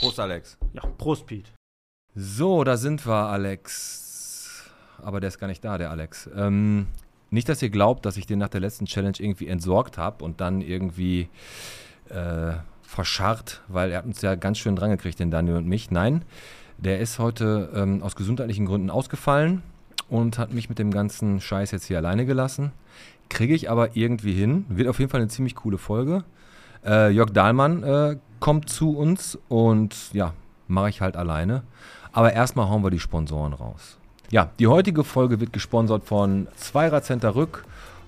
Prost, Alex. Ja, Prost, Pete. So, da sind wir, Alex. Aber der ist gar nicht da, der Alex. Ähm, nicht, dass ihr glaubt, dass ich den nach der letzten Challenge irgendwie entsorgt habe und dann irgendwie äh, verscharrt, weil er hat uns ja ganz schön drangekriegt, den Daniel und mich. Nein, der ist heute ähm, aus gesundheitlichen Gründen ausgefallen und hat mich mit dem ganzen Scheiß jetzt hier alleine gelassen. Kriege ich aber irgendwie hin. Wird auf jeden Fall eine ziemlich coole Folge. Äh, Jörg Dahlmann äh, kommt zu uns und ja, mache ich halt alleine. Aber erstmal hauen wir die Sponsoren raus. Ja, die heutige Folge wird gesponsert von Zweirad-Center Rück,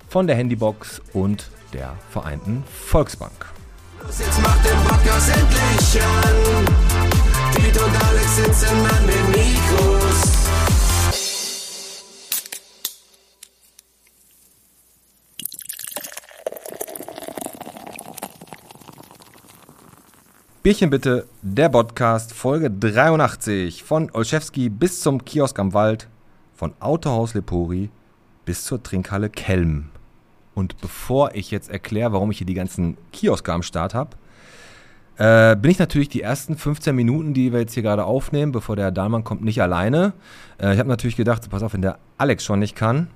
von der Handybox und der Vereinten Volksbank. Jetzt macht den Podcast endlich an. Piet und Alex sitzen an den Mikros. Bierchen bitte, der Podcast, Folge 83. Von Olszewski bis zum Kiosk am Wald, von Autohaus Lepori bis zur Trinkhalle Kelm. Und bevor ich jetzt erkläre, warum ich hier die ganzen Kioske am Start habe, äh, bin ich natürlich die ersten 15 Minuten, die wir jetzt hier gerade aufnehmen, bevor der Dahlmann kommt, nicht alleine. Äh, ich habe natürlich gedacht, pass auf, wenn der Alex schon nicht kann,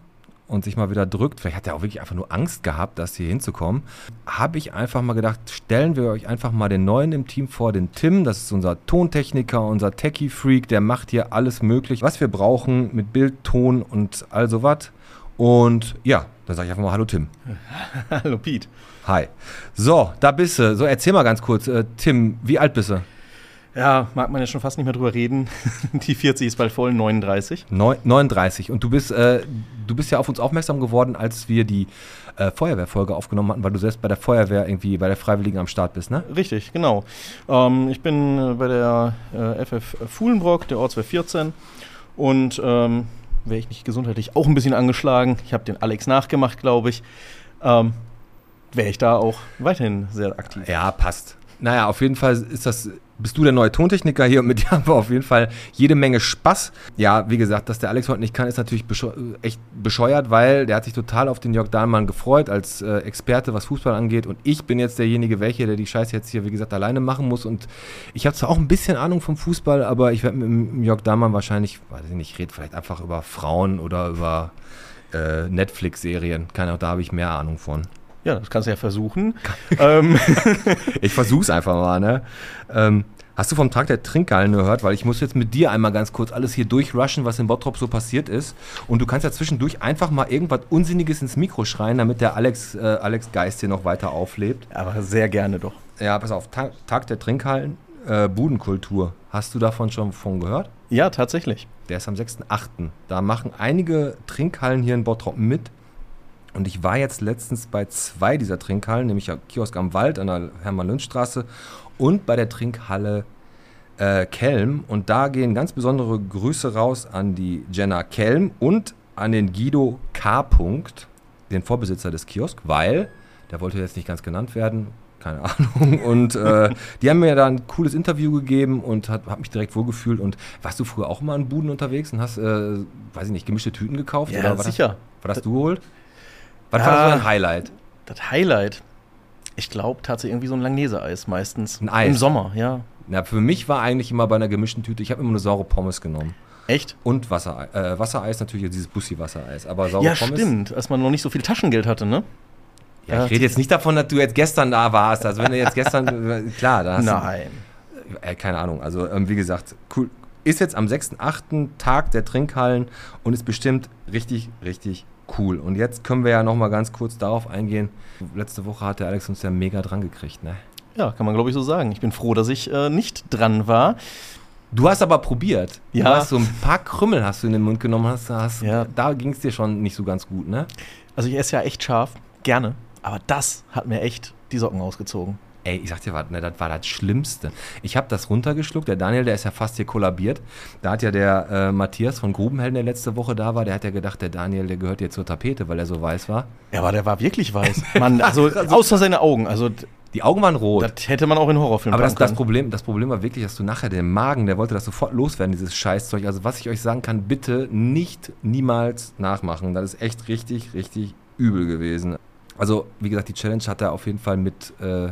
und sich mal wieder drückt, vielleicht hat er auch wirklich einfach nur Angst gehabt, das hier hinzukommen, habe ich einfach mal gedacht, stellen wir euch einfach mal den Neuen im Team vor, den Tim, das ist unser Tontechniker, unser Techie-Freak, der macht hier alles möglich, was wir brauchen mit Bild, Ton und all sowas. Und ja, dann sage ich einfach mal Hallo Tim. Hallo, Pete. Hi. So, da bist du. So, erzähl mal ganz kurz. Äh, Tim, wie alt bist du? Ja, mag man ja schon fast nicht mehr drüber reden. Die 40 ist bald voll, 39. Neu 39. Und du bist, äh, du bist ja auf uns aufmerksam geworden, als wir die äh, Feuerwehrfolge aufgenommen hatten, weil du selbst bei der Feuerwehr irgendwie, bei der Freiwilligen am Start bist, ne? Richtig, genau. Ähm, ich bin äh, bei der äh, FF Fuhlenbrock, der Ortswehr 14. Und ähm, wäre ich nicht gesundheitlich auch ein bisschen angeschlagen. Ich habe den Alex nachgemacht, glaube ich. Ähm, wäre ich da auch weiterhin sehr aktiv. Ja, passt. Naja, auf jeden Fall ist das, bist du der neue Tontechniker hier und mit dir haben wir auf jeden Fall jede Menge Spaß. Ja, wie gesagt, dass der Alex heute nicht kann, ist natürlich bescheu echt bescheuert, weil der hat sich total auf den Jörg Dahlmann gefreut als äh, Experte, was Fußball angeht. Und ich bin jetzt derjenige, welche, der die Scheiße jetzt hier, wie gesagt, alleine machen muss. Und ich habe zwar auch ein bisschen Ahnung vom Fußball, aber ich werde mit dem Jörg Dahlmann wahrscheinlich, weiß ich nicht, rede vielleicht einfach über Frauen oder über äh, Netflix-Serien. Keine Ahnung, da habe ich mehr Ahnung von. Ja, das kannst du ja versuchen. ähm, Ich versuch's einfach mal, ne? Ähm, hast du vom Tag der Trinkgallen gehört? Weil ich muss jetzt mit dir einmal ganz kurz alles hier durchrushen, was in Bottrop so passiert ist. Und du kannst ja zwischendurch einfach mal irgendwas Unsinniges ins Mikro schreien, damit der Alex, äh, Alex Geist hier noch weiter auflebt. aber sehr gerne doch. Ja, pass auf, Tag, Tag der Trinkhallen, äh, Budenkultur. Hast du davon schon von gehört? Ja, tatsächlich. Der ist am 6.8. Da machen einige Trinkhallen hier in Bottrop mit. Und ich war jetzt letztens bei zwei dieser Trinkhallen, nämlich am Kiosk am Wald an der Hermann-Lünsch-Straße und bei der Trinkhalle äh, Kelm. Und da gehen ganz besondere Grüße raus an die Jenna Kelm und an den Guido K. Punkt, den Vorbesitzer des Kiosk, weil, der wollte jetzt nicht ganz genannt werden, keine Ahnung. Und äh, die haben mir da ein cooles Interview gegeben und hat, hat mich direkt wohlgefühlt. Und warst du früher auch immer in Buden unterwegs und hast, äh, weiß ich nicht, gemischte Tüten gekauft? Ja, sicher. Hast, was hast du geholt? Was Ja. war so dein Highlight? Das Highlight. Ich glaube tatsächlich irgendwie so ein Langnese-Eis meistens. Ein Eis? Im Sommer, ja. Na, für mich war eigentlich immer bei einer gemischten Tüte, ich habe immer eine saure Pommes genommen. Echt? Und Wasser, äh, Wassereis natürlich, dieses Bussi-Wassereis. Aber saure Ja, Pommes. stimmt. Als man noch nicht so viel Taschengeld hatte, ne? Ja, ich rede jetzt nicht davon, dass du jetzt gestern da warst. Also wenn du jetzt gestern, äh, klar, da hast Nein. du, äh, keine Ahnung. Also ähm, wie gesagt, cool. Ist jetzt am 6.8. Tag der Trinkhallen und ist bestimmt richtig, richtig cool. Und jetzt können wir ja noch mal ganz kurz darauf eingehen. Letzte Woche hat der Alex uns ja mega dran gekriegt, ne? Ja, kann man glaube ich so sagen. Ich bin froh, dass ich äh, nicht dran war. Du hast aber probiert. Du Ja. hast so ein paar Krümmel hast du in den Mund genommen, hast, hast Ja. da ging es dir schon nicht so ganz gut, ne? Also ich esse ja echt scharf, gerne. Aber das hat mir echt die Socken ausgezogen. Ey, ich sag dir was, ne, das war das Schlimmste. Ich habe das runtergeschluckt. Der Daniel, der ist ja fast hier kollabiert. Da hat ja der äh, Matthias von Grubenhelden, der letzte Woche da war, der hat ja gedacht, der Daniel, der gehört jetzt zur Tapete, weil er so weiß war. Ja, aber der war wirklich weiß. Mann, also außer seine Augen. Also Die Augen waren rot. das hätte man auch in Horrorfilmen Aber das, das. Problem, das Problem war wirklich, dass du nachher den Magen, der wollte das sofort loswerden, dieses Scheißzeug. Also was ich euch sagen kann, bitte nicht niemals nachmachen. Das ist echt richtig, richtig übel gewesen. Also wie gesagt, die Challenge hat er auf jeden Fall mit, äh,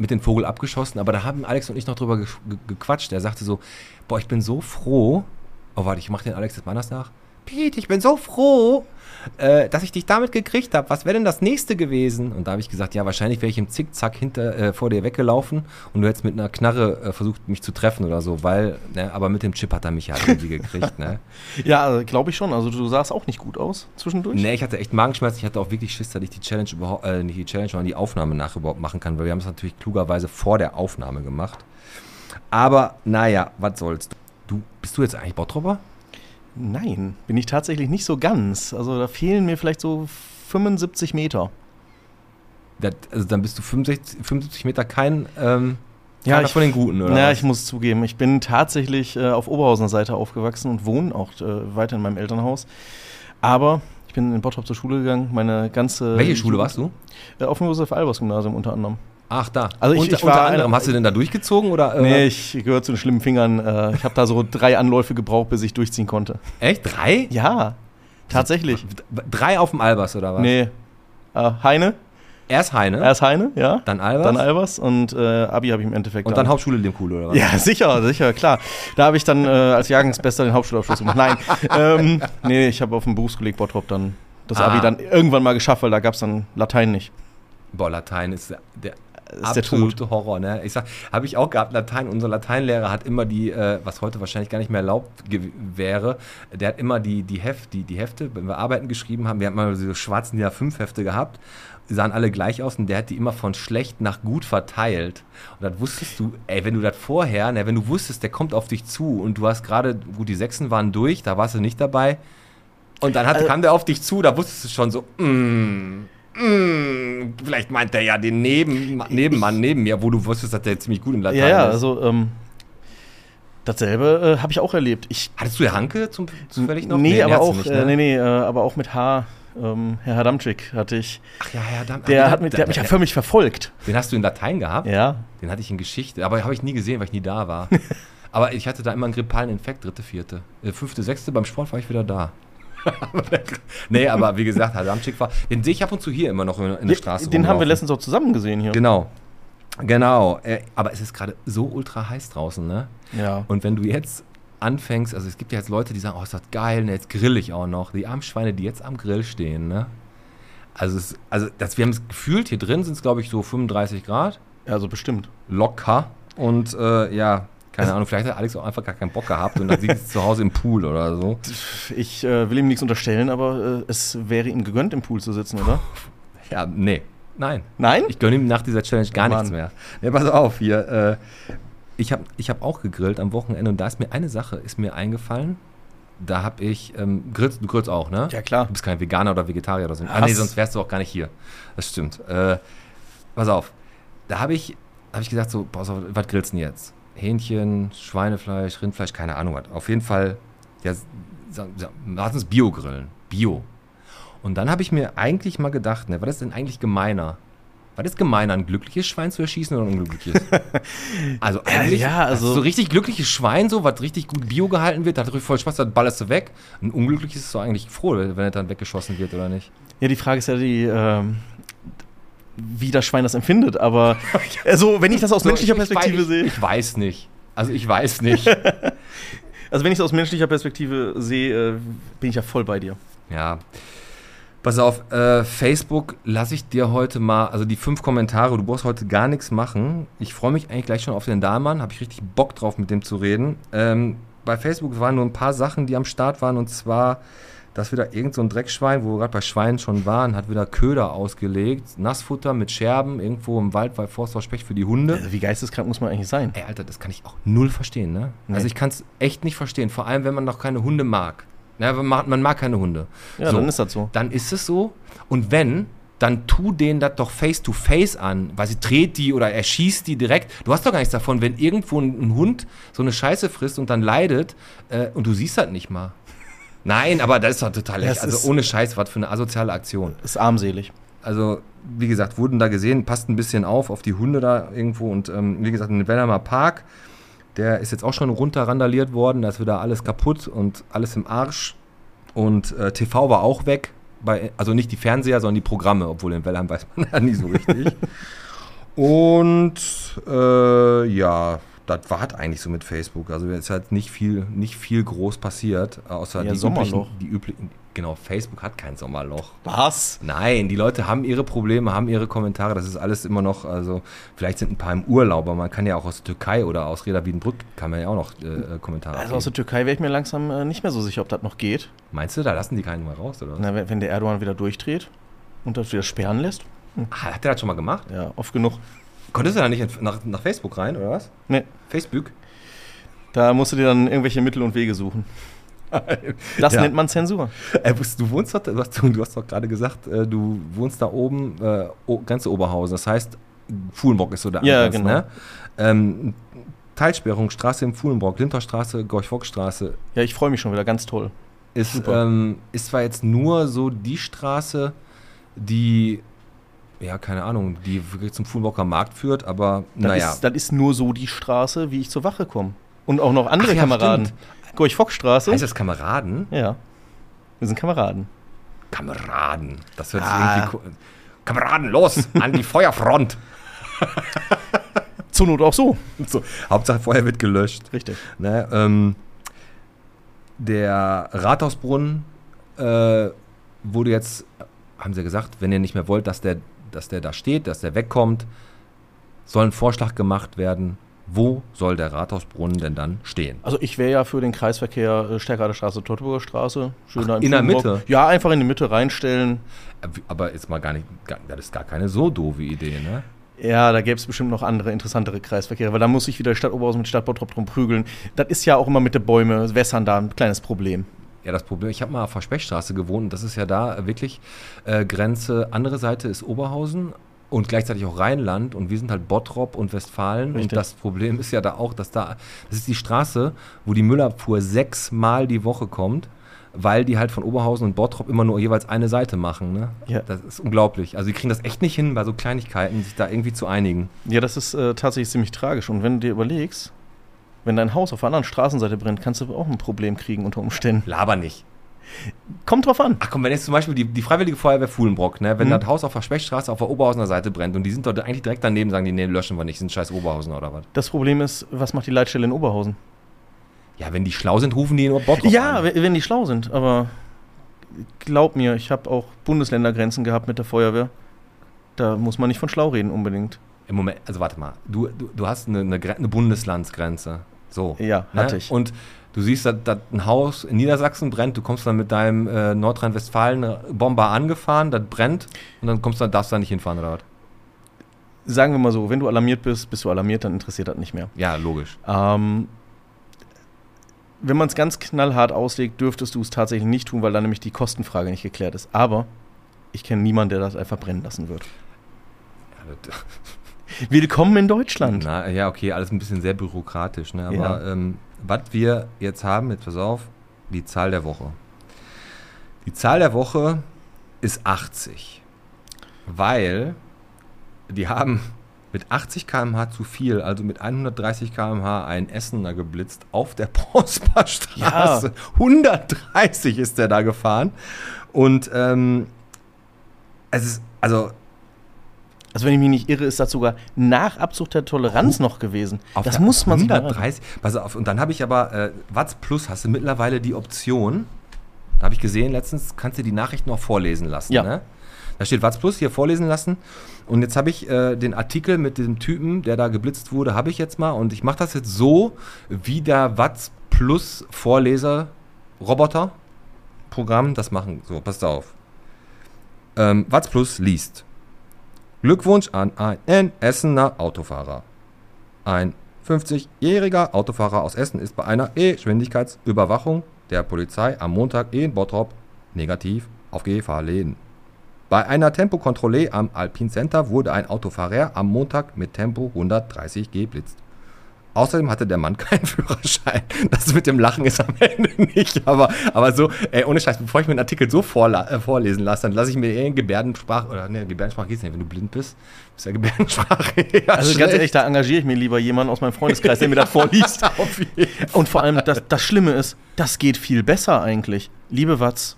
mit dem Vogel abgeschossen, aber da haben Alex und ich noch drüber ge ge gequatscht. Er sagte so, boah, ich bin so froh. Oh, warte, ich mach den Alex jetzt mal anders nach. Pete, ich bin so froh, äh, dass ich dich damit gekriegt habe. Was wäre denn das nächste gewesen? Und da habe ich gesagt, ja, wahrscheinlich wäre ich im Zickzack hinter, äh, vor dir weggelaufen und du hättest mit einer Knarre äh, versucht, mich zu treffen oder so, weil, ne, aber mit dem Chip hat er mich ja irgendwie gekriegt, ne? Ja, glaube ich schon. Also du sahst auch nicht gut aus zwischendurch. Nee, ich hatte echt Magenschmerzen. Ich hatte auch wirklich Schiss, dass ich die Challenge überhaupt, äh, nicht die Challenge, sondern die Aufnahme nach überhaupt machen kann, weil wir haben es natürlich klugerweise vor der Aufnahme gemacht. Aber naja, was soll's. Du, bist du jetzt eigentlich Bottropper? Nein, bin ich tatsächlich nicht so ganz. Also da fehlen mir vielleicht so 75 Meter. Das, also dann bist du 65, 75 Meter kein, ähm, Ja, ich- von den Guten, oder? Ja, was? ich muss zugeben, ich bin tatsächlich äh, auf Oberhausener Seite aufgewachsen und wohne auch äh, weiter in meinem Elternhaus. Aber ich bin in Bottrop zur Schule gegangen, meine ganze. Welche Schule warst du? Äh, auf dem Josef-Albers-Gymnasium unter anderem. Ach, da. Also ich- unter, ich war unter anderem, hast du denn da durchgezogen oder? äh, Nee, ich gehöre zu den schlimmen Fingern. Äh, ich habe da so drei Anläufe gebraucht, bis ich durchziehen konnte. Echt? Drei? Ja, tatsächlich. Drei auf dem Albers, oder was? Nee. Äh, Heine, Erst Heine, erst Heine, ja. dann Albers Dann Albers und äh, Abi habe ich im Endeffekt. und dann Hauptschule Limkuhle, oder was? Ja, sicher, sicher, klar. Da habe ich dann äh, als Jahrgangsbester den Hauptschulabschluss gemacht. Nein, ähm, nee, ich habe auf dem Berufskolleg Bottrop dann das Ah. Abi dann irgendwann mal geschafft, weil da gab es dann Latein nicht. Boah, Latein ist der, der Ist der Tod. absolute Horror, ne? Ich sag, habe ich auch gehabt, Latein. Unser Lateinlehrer hat immer die, äh, was heute wahrscheinlich gar nicht mehr erlaubt wäre, der hat immer die, die, Heft, die, die Hefte, wenn wir Arbeiten geschrieben haben, wir haben mal diese schwarzen DIN A5 Hefte gehabt, die sahen alle gleich aus und der hat die immer von schlecht nach gut verteilt. Und dann wusstest du, ey, wenn du das vorher, ne, wenn du wusstest, der kommt auf dich zu und du hast gerade, gut, die Sechsen waren durch, da warst du nicht dabei. Und dann hat, Also- kam der auf dich zu, da wusstest du schon so, mm, mm, vielleicht meint der ja den Neben, Nebenmann neben mir, wo du wusstest, dass der ziemlich gut im Latein Ja, ja, ist. also ähm, dasselbe äh, habe ich auch erlebt. Ich, Hattest du Hanke zum, zufällig noch? nee, den aber auch, nicht, äh, ne? nee, nee, äh, aber auch mit H. Ähm, Herr Hadamczyk hatte ich. Ach ja, ja, dann, Der, ah, hat, mich, der hat mich ja förmlich verfolgt. den hast du in Latein gehabt? Ja. Den hatte ich in Geschichte, aber habe ich nie gesehen, weil ich nie da war. aber ich hatte da immer einen grippalen Infekt, dritte, vierte. Äh, Fünfte, sechste, beim Sport war ich wieder da. nee, aber wie gesagt, Adamczyk war, den sehe ich ab und zu hier immer noch in, in der Straße Den haben wir rumlaufen. letztens auch zusammen gesehen hier. Genau. Genau. Äh, aber es ist gerade so ultra heiß draußen, ne? Ja. Und wenn du jetzt anfängst, also es gibt ja jetzt Leute, die sagen, oh, ist das geil, ne, jetzt grill ich auch noch. Die armen Schweine, die jetzt am Grill stehen, ne? Also, es, also das, wir haben es gefühlt, hier drin sind es, glaube ich, so 35 Grad. Also bestimmt. Locker. Und äh, ja, keine Ahnung, vielleicht hat Alex auch einfach gar keinen Bock gehabt und dann sieht es zu Hause im Pool oder so. Ich äh, will ihm nichts unterstellen, aber äh, es wäre ihm gegönnt, im Pool zu sitzen, oder? Ja, nee. Nein. Nein? Ich gönne ihm nach dieser Challenge gar Mann. nichts mehr. Ja, pass auf hier. Äh, ich habe ich hab auch gegrillt am Wochenende und da ist mir eine Sache ist mir eingefallen. Da habe ich, ähm, grillst, du grillst auch, ne? Ja, klar. Du bist kein Veganer oder Vegetarier oder so. Ah, nee, sonst wärst du auch gar nicht hier. Das stimmt. Äh, pass auf. Da habe ich, hab ich gesagt, so, pass auf, was grillst du denn jetzt? Hähnchen, Schweinefleisch, Rindfleisch, keine Ahnung was. Auf jeden Fall, ja, lass uns Bio grillen. Bio. Und dann habe ich mir eigentlich mal gedacht, ne, was ist denn eigentlich gemeiner? Was ist gemeiner, ein glückliches Schwein zu erschießen oder ein unglückliches? also eigentlich, ja, also so richtig glückliches Schwein, so was richtig gut Bio gehalten wird, hat richtig voll Spaß, dann ballerst du weg. Ein unglückliches ist doch eigentlich froh, wenn er dann weggeschossen wird oder nicht. Ja, die Frage ist ja die, ähm, wie das Schwein das empfindet, aber also wenn ich das aus menschlicher ich, ich, Perspektive ich, sehe, Ich weiß nicht. Also ich weiß nicht. also wenn ich es aus menschlicher Perspektive sehe, äh, bin ich ja voll bei dir. ja. Pass auf, äh, Facebook lasse ich dir heute mal, also die fünf Kommentare, du brauchst heute gar nichts machen. Ich freue mich eigentlich gleich schon auf den Dahlmann, habe ich richtig Bock drauf, mit dem zu reden. Ähm, bei Facebook waren nur ein paar Sachen, die am Start waren, und zwar, dass wieder irgend so ein Dreckschwein, wo wir gerade bei Schweinen schon waren, hat wieder Köder ausgelegt, Nassfutter mit Scherben, irgendwo im Wald bei Forsthaus Specht für die Hunde. Also wie geisteskrank muss man eigentlich sein? Ey, Alter, das kann ich auch null verstehen, ne? Nee. Also ich kann es echt nicht verstehen, vor allem wenn man noch keine Hunde mag. Ja, man, mag, man mag keine Hunde. Ja, so, dann ist das so. Dann ist es so. Und wenn, dann tu denen das doch face to face an, weil sie dreht die oder erschießt die direkt. Du hast doch gar nichts davon, wenn irgendwo ein, Hund so eine Scheiße frisst und dann leidet äh, und du siehst das nicht mal. Nein, aber das ist doch total echt. Also ohne Scheiß, was für eine asoziale Aktion. Ist armselig. Also, wie gesagt, wurden da gesehen, passt ein bisschen auf, auf die Hunde da irgendwo. Und ähm, wie gesagt, in den Wellheimer Park, der ist jetzt auch schon runter randaliert worden. Da ist wieder alles kaputt und alles im Arsch. Und äh, TV war auch weg. Bei, also nicht die Fernseher, sondern die Programme, obwohl in Wellheim weiß man ja nie so richtig. Und äh, ja, das war halt eigentlich so mit Facebook. Also es ist halt nicht viel, nicht viel groß passiert, außer Ja, die Sommerloch. üblichen, die üblichen. Genau, Facebook hat kein Sommerloch. Was? Nein, die Leute haben ihre Probleme, haben ihre Kommentare. Das ist alles immer noch, also vielleicht sind ein paar im Urlaub, aber man kann ja auch aus der Türkei oder aus Reda Wiedenbrück kann man ja auch noch äh, Kommentare Also aus der. Türkei wäre ich mir langsam äh, nicht mehr so sicher, ob das noch geht. Meinst du, da lassen die keinen mal raus, oder was? Na, wenn, der Erdogan wieder durchdreht und das wieder sperren lässt. Ah, hat der das schon mal gemacht? Ja, oft genug. Konntest du da nicht nach, nach Facebook rein, oder was? Nee, Facebook? da musst du dir dann irgendwelche Mittel und Wege suchen. Das Ja. nennt man Zensur. Äh, du wohnst doch, du hast, du hast doch gerade gesagt, äh, du wohnst da oben, äh, ganz Oberhausen. Das heißt, Fuhlenbrock ist so der Ja, Ansatz, genau. ne? Ähm, Teilsperrung, Straße im Fuhlenbrock, Linterstraße, Gorch-Fock-Straße Ja, ich freue mich schon wieder, ganz toll. ist, ähm, ist zwar jetzt nur so die Straße, die, ja, keine Ahnung, die wirklich zum Fuhlenbrocker Markt führt, aber Das, naja. ist, das ist nur so die Straße, wie ich zur Wache komme. Und auch noch andere Ach ja, Kameraden. Gorch-Fock-Straße. heißt das Kameraden? Ja. Wir sind Kameraden. Kameraden. Das hört sich Ah. irgendwie. ko- Kameraden, los! An die Feuerfront! Zur Not auch so. So, Hauptsache Feuer wird gelöscht. Richtig. Ne, ähm, der Rathausbrunnen äh, wurde jetzt, haben sie gesagt, wenn ihr nicht mehr wollt, dass der, dass der da steht, dass der wegkommt, soll ein Vorschlag gemacht werden, wo soll der Rathausbrunnen denn dann stehen? Also ich wäre ja für den Kreisverkehr äh, Stärkrader Straße, Teutoburger Straße. Schön Ach, in der. Mitte? Ja, einfach in die Mitte reinstellen. Äh, Aber ist mal gar nicht, gar, das ist gar keine so doofe Idee, ne? Ja, da gäbe es bestimmt noch andere interessantere Kreisverkehre, weil da muss sich wieder Stadt Oberhausen mit Stadt Bottrop drum prügeln. Das ist ja auch immer mit den Bäumen, Wässern da ein kleines Problem. Ja, das Problem, ich habe mal auf der Spechtstraße gewohnt und das ist ja da wirklich äh, Grenze, andere Seite ist Oberhausen und gleichzeitig auch Rheinland und wir sind halt Bottrop und Westfalen Richtig. und das Problem ist ja da auch, dass da, das ist die Straße, wo die Müllabfuhr sechsmal die Woche kommt, weil die halt von Oberhausen und Bottrop immer nur jeweils eine Seite machen, ne? Ja. Das ist unglaublich. Also die kriegen das echt nicht hin, bei so Kleinigkeiten sich da irgendwie zu einigen. Ja, das ist äh, tatsächlich ziemlich tragisch. Und wenn du dir überlegst, wenn dein Haus auf der anderen Straßenseite brennt, kannst du auch ein Problem kriegen unter Umständen. Laber nicht. Kommt drauf an. Ach komm, wenn jetzt zum Beispiel die, die Freiwillige Feuerwehr Fuhlenbrock, ne, wenn Mhm. das Haus auf der Spechtstraße auf der Oberhausener Seite brennt und die sind dort eigentlich direkt daneben, sagen die, nee, löschen wir nicht, sind scheiß Oberhausen oder was. Das Problem ist, was macht die Leitstelle in Oberhausen? Ja, wenn die schlau sind, rufen die nur Bottrop Ja, an. we- wenn die schlau sind, aber glaub mir, ich habe auch Bundesländergrenzen gehabt mit der Feuerwehr. Da muss man nicht von schlau reden unbedingt. Im Moment, also warte mal, du, du, du hast eine, eine, eine Bundeslandsgrenze. So. Ja, ne? hatte ich. Und du siehst, dass, dass ein Haus in Niedersachsen brennt, du kommst dann mit deinem äh, Nordrhein-Westfalen-Bomber angefahren, das brennt und dann kommst du, darfst du da nicht hinfahren oder was? Sagen wir mal so, wenn du alarmiert bist, bist du alarmiert, dann interessiert das nicht mehr. Ja, logisch. Ähm, wenn man es ganz knallhart auslegt, dürftest du es tatsächlich nicht tun, weil dann nämlich die Kostenfrage nicht geklärt ist. Aber ich kenne niemanden, der das einfach brennen lassen wird. Ja, das, Willkommen in Deutschland. Na, ja, okay, alles ein bisschen sehr bürokratisch, ne? Aber Ja. ähm, was wir jetzt haben, jetzt pass auf, die Zahl der Woche. Die Zahl der Woche ist 80. Weil die haben mit 80 km/h zu viel, also mit 130 km/h ein Essener geblitzt auf der Prosperstraße. 130 ist der da gefahren. Und ähm, es ist, also Also wenn ich mich nicht irre, ist das sogar nach Abzug der Toleranz noch gewesen. Das der muss man sich mal 130. Pass auf, und dann habe ich aber, äh, Watts Plus hast du mittlerweile die Option, da habe ich gesehen, letztens kannst du die Nachrichten auch vorlesen lassen. Ja. Ne? Da steht Watts Plus hier vorlesen lassen. Und jetzt habe ich äh, den Artikel mit diesem Typen, der da geblitzt wurde, habe ich jetzt mal. Und ich mache das jetzt so, wie der Watts Plus Vorleser Roboter Programm das machen. So, passt auf. Ähm, Watts Plus liest. Glückwunsch an einen Essener Autofahrer. Ein 50-jähriger Autofahrer aus Essen ist bei einer E-Geschwindigkeitsüberwachung der Polizei am Montag in Bottrop negativ aufgefallen. Bei einer Tempokontrolle am Alpin Center wurde ein Autofahrer am Montag mit Tempo 130 geblitzt. Außerdem hatte der Mann keinen Führerschein. Das mit dem Lachen ist am Ende nicht, aber, aber so, ey, ohne Scheiß, bevor ich mir einen Artikel so vorla äh, vorlesen lasse, dann lasse ich mir eh Gebärdensprache, oder ne, Gebärdensprache geht's nicht, wenn du blind bist, ist ja Gebärdensprache eher Also ganz schlecht. ehrlich, da engagiere ich mir lieber jemanden aus meinem Freundeskreis, der mir das vorliest. Und vor allem, das, das Schlimme ist, das geht viel besser eigentlich. Liebe Watz,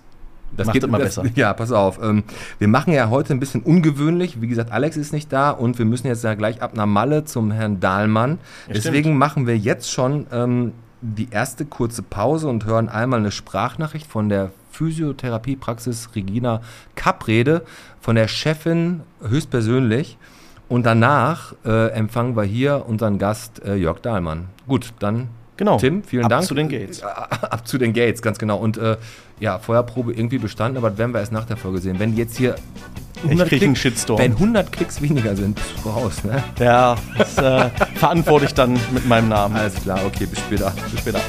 Das Macht geht mal das, besser. Ja, pass auf. Ähm, wir machen ja heute ein bisschen ungewöhnlich. Wie gesagt, Alex ist nicht da und wir müssen jetzt ja gleich ab nach Malle zum Herrn Dahlmann. Ja, Deswegen stimmt. machen wir jetzt schon ähm, die erste kurze Pause und hören einmal eine Sprachnachricht von der Physiotherapiepraxis Regina Kaprede, von der Chefin höchstpersönlich. Und danach äh, empfangen wir hier unseren Gast äh, Jörg Dahlmann. Gut, dann Genau. Tim, vielen Ab Dank. zu den Gates. Äh, Ab zu den Gates, ganz genau. Und äh, ja, Feuerprobe irgendwie bestanden, aber das werden wir erst nach der Folge sehen. Wenn jetzt hier 100 krieg einen Klicks- Shitstorm. Wenn 100 Klicks weniger sind, bist du raus, ne? Ja, das äh, verantworte ich dann mit meinem Namen. Alles klar, okay, bis später. Bis später.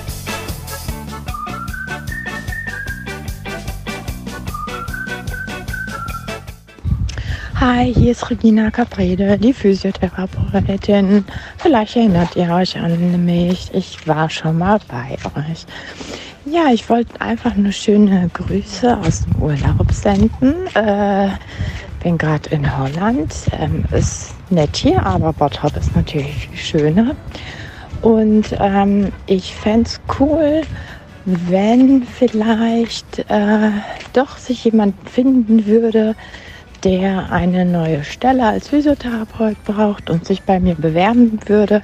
Hi, hier ist Regina Caprede, die Physiotherapeutin. Vielleicht erinnert ihr euch an mich. Ich war schon mal bei euch. Ja, ich wollte einfach nur schöne Grüße aus dem Urlaub senden. Äh, bin gerade in Holland. Ähm, ist nett hier, aber Bottrop ist natürlich schöner. Und ähm, ich fände es cool, wenn vielleicht äh, doch sich jemand finden würde, der eine neue Stelle als Physiotherapeut braucht und sich bei mir bewerben würde.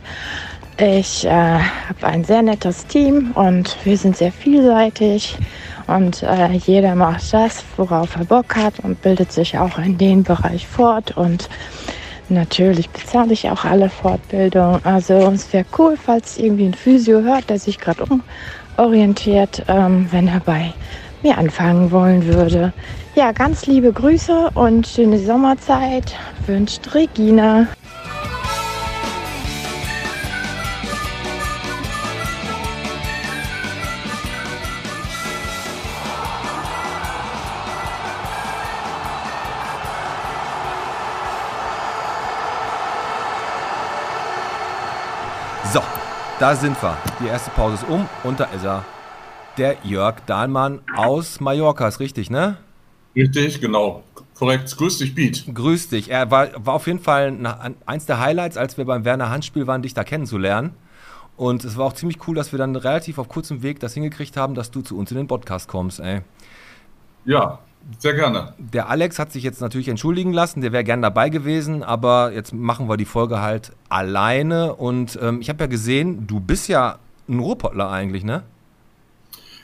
Ich äh, habe ein sehr nettes Team und wir sind sehr vielseitig und äh, jeder macht das, worauf er Bock hat und bildet sich auch in dem Bereich fort und natürlich bezahle ich auch alle Fortbildungen. Also es wäre cool, falls irgendwie ein Physio hört, der sich gerade umorientiert, ähm, wenn er bei mir anfangen wollen würde. Ja, ganz liebe Grüße und schöne Sommerzeit wünscht Regina. So, da sind wir. Die erste Pause ist um und da ist er. Der Jörg Dahlmann aus Mallorca, ist richtig, ne? Richtig, genau. Korrekt. Grüß dich, Beat. Grüß dich. Er war, war auf jeden Fall na- eins der Highlights, als wir beim Werner Handspiel waren, dich da kennenzulernen. Und es war auch ziemlich cool, dass wir dann relativ auf kurzem Weg das hingekriegt haben, dass du zu uns in den Podcast kommst, ey. Ja, sehr gerne. Der Alex hat sich jetzt natürlich entschuldigen lassen, der wäre gern dabei gewesen, aber jetzt machen wir die Folge halt alleine. Und ähm, ich habe ja gesehen, du bist ja ein Ruhrpottler eigentlich, ne?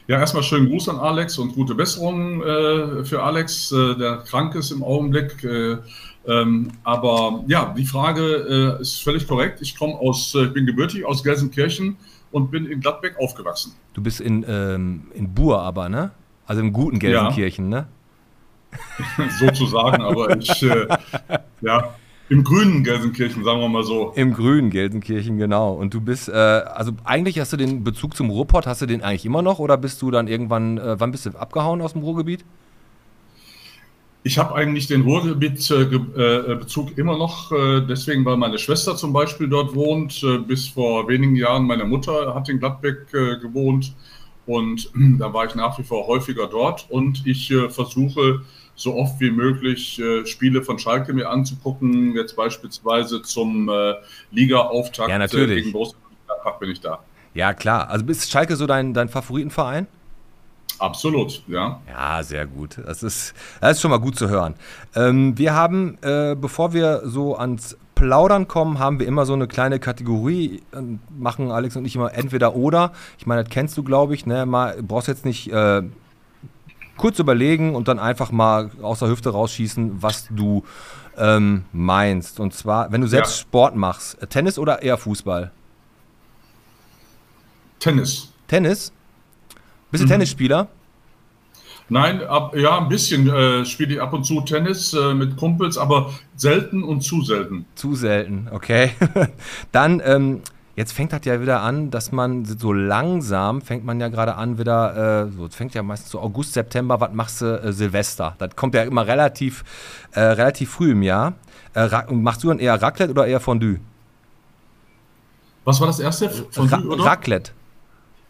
Ja, erstmal schönen Gruß an Alex und gute Besserung äh, für Alex, äh, der krank ist im Augenblick. Äh, ähm, aber ja, die Frage äh, ist völlig korrekt. Ich komme aus, äh, ich bin gebürtig aus Gelsenkirchen und bin in Gladbeck aufgewachsen. Du bist in, ähm, in Buhr aber, ne? Also im guten Gelsenkirchen, ne? Sozusagen, aber ich, äh, ja, im grünen Gelsenkirchen, sagen wir mal so. Im grünen Gelsenkirchen, genau. Und du bist, äh, also eigentlich hast du den Bezug zum Ruhrpott, hast du den eigentlich immer noch oder bist du dann irgendwann, äh, wann bist du abgehauen aus dem Ruhrgebiet? Ich habe eigentlich den Ruhrgebiet-Bezug immer noch, äh, deswegen, weil meine Schwester zum Beispiel dort wohnt. Äh, bis vor wenigen Jahren meine Mutter hat in Gladbeck äh, gewohnt und da war ich nach wie vor häufiger dort und ich äh, versuche so oft wie möglich äh, Spiele von Schalke mir anzugucken. Jetzt beispielsweise zum äh, Liga-Auftakt Ja, natürlich. äh, gegen Borussia Mönchengladbach bin ich da. Ja, klar. Also ist Schalke so dein, dein Favoritenverein? Absolut, ja. Ja, sehr gut. Das ist, das ist schon mal gut zu hören. Ähm, wir haben, äh, bevor wir so ans Plaudern kommen, haben wir immer so eine kleine Kategorie, äh, machen Alex und ich immer entweder oder. Ich meine, das kennst du, glaube ich. Ne? Mal, brauchst jetzt nicht äh, kurz überlegen und dann einfach mal aus der Hüfte rausschießen, was du ähm, meinst. Und zwar, wenn du selbst Ja. Sport machst, äh, Tennis oder eher Fußball? Tennis. Tennis? Bist du Tennisspieler? Nein, ab, ja, ein bisschen äh, spiele ich ab und zu Tennis äh, mit Kumpels, aber selten und zu selten. Zu selten, okay. Dann, ähm, jetzt fängt das ja wieder an, dass man so langsam, fängt man ja gerade an, wieder, äh, so, es fängt ja meistens so August, September, was machst du äh, Silvester? Das kommt ja immer relativ, äh, relativ früh im Jahr. Äh, Ra- machst du dann eher Raclette oder eher Fondue? Was war das erste? Von Ra Sie, oder? Raclette.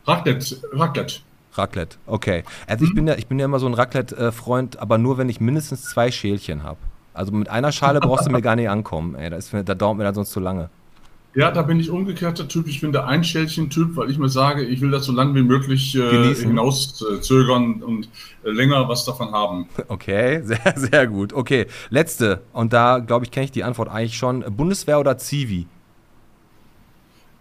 Raclette. Raclette. Raclette, okay. Also ich, bin ja, ich bin ja immer so ein Raclette-Freund, aber nur, wenn ich mindestens zwei Schälchen habe. Also mit einer Schale brauchst du mir gar nicht ankommen, ey. Das, ist das dauert mir dann sonst zu lange. Ja, da bin ich umgekehrter Typ. Ich bin der Einschälchen-Typ, weil ich mir sage, ich will das so lange wie möglich äh, hinauszögern und äh, länger was davon haben. Okay, sehr, sehr gut. Okay, letzte. Und da, glaube ich, kenne ich die Antwort eigentlich schon. Bundeswehr oder Zivi?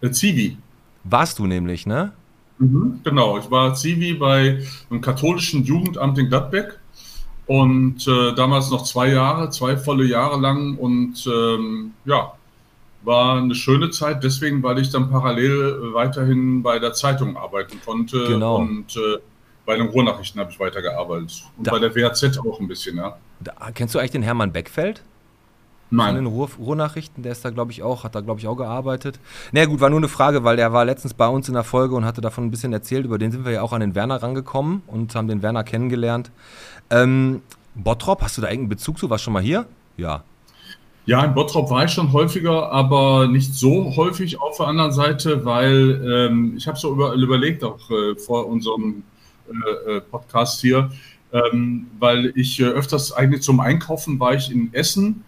Äh, Zivi. Warst du nämlich, ne? Mhm, genau, ich war Zivi bei einem katholischen Jugendamt in Gladbeck und äh, damals noch zwei Jahre, zwei volle Jahre lang und ähm, ja, war eine schöne Zeit, deswegen, weil ich dann parallel weiterhin bei der Zeitung arbeiten konnte Genau. und äh, bei den Ruhrnachrichten habe ich weitergearbeitet und Da- bei der WAZ auch ein bisschen, ja. Da, kennst du eigentlich den Hermann Beckfeld? Von den Nein, Ruhr, Ruhrnachrichten, der ist da, glaube ich, auch, hat da, glaube ich, auch gearbeitet. Na naja, gut, war nur eine Frage, weil der war letztens bei uns in der Folge und hatte davon ein bisschen erzählt. Über den sind wir ja auch an den Werner rangekommen und haben den Werner kennengelernt. Ähm, Bottrop, hast du da irgendeinen Bezug zu? Warst du schon mal hier? Ja. Ja, in Bottrop war ich schon häufiger, aber nicht so häufig auf der anderen Seite, weil ähm, ich habe so über, überlegt, auch äh, vor unserem äh, äh, Podcast hier, ähm, weil ich äh, öfters eigentlich zum Einkaufen war ich in Essen,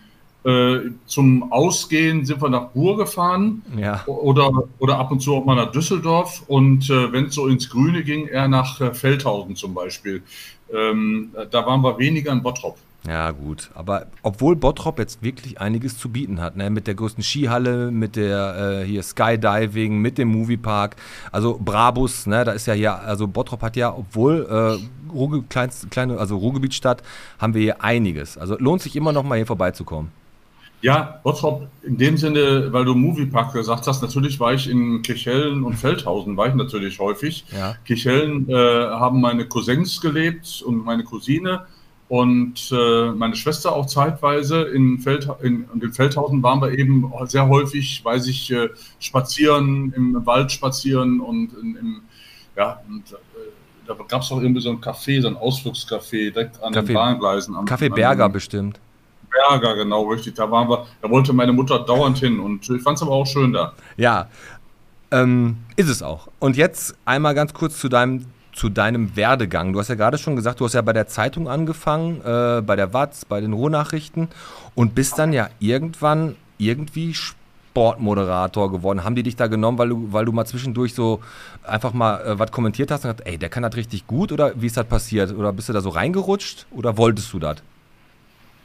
äh, zum Ausgehen sind wir nach Ruhr gefahren Ja. oder, oder ab und zu auch mal nach Düsseldorf und äh, wenn es so ins Grüne ging, eher nach äh, Feldhausen zum Beispiel. Ähm, da waren wir weniger in Bottrop. Ja, gut. Aber obwohl Bottrop jetzt wirklich einiges zu bieten hat, ne? mit der größten Skihalle, mit der äh, hier Skydiving, mit dem Moviepark, also Brabus, ne? da ist ja hier, also Bottrop hat ja, obwohl äh, Ruhrge kleinste, kleine, also Ruhrgebietsstadt, haben wir hier einiges. Also lohnt sich immer noch mal hier vorbeizukommen. Ja, Bottrop, in dem Sinne, weil du Moviepark gesagt hast, natürlich war ich in Kirchhellen und Feldhausen, war ich natürlich häufig. Ja. Kirchhellen äh, haben meine Cousins gelebt und meine Cousine und äh, meine Schwester auch zeitweise. In, Feld, in, in Feldhausen waren wir eben sehr häufig, weiß ich, äh, spazieren, im Wald spazieren und in, im, ja, und, äh, da gab es auch irgendwie so ein Café, so ein Ausflugscafé direkt an Café- den Bahngleisen. am- Kaffee an- Berger bestimmt. Berger, genau, richtig. Da waren wir, da wollte meine Mutter dauernd hin und ich fand es aber auch schön da. Ja, ähm, ist es auch. Und jetzt einmal ganz kurz zu deinem, zu deinem Werdegang. Du hast ja gerade schon gesagt, du hast ja bei der Zeitung angefangen, äh, bei der Watz, bei den Ruhrnachrichten und bist dann ja irgendwann irgendwie Sportmoderator geworden. Haben die dich da genommen, weil du, weil du mal zwischendurch so einfach mal äh, was kommentiert hast und gesagt, ey, der kann das richtig gut oder wie ist das passiert? Oder bist du da so reingerutscht oder wolltest du das?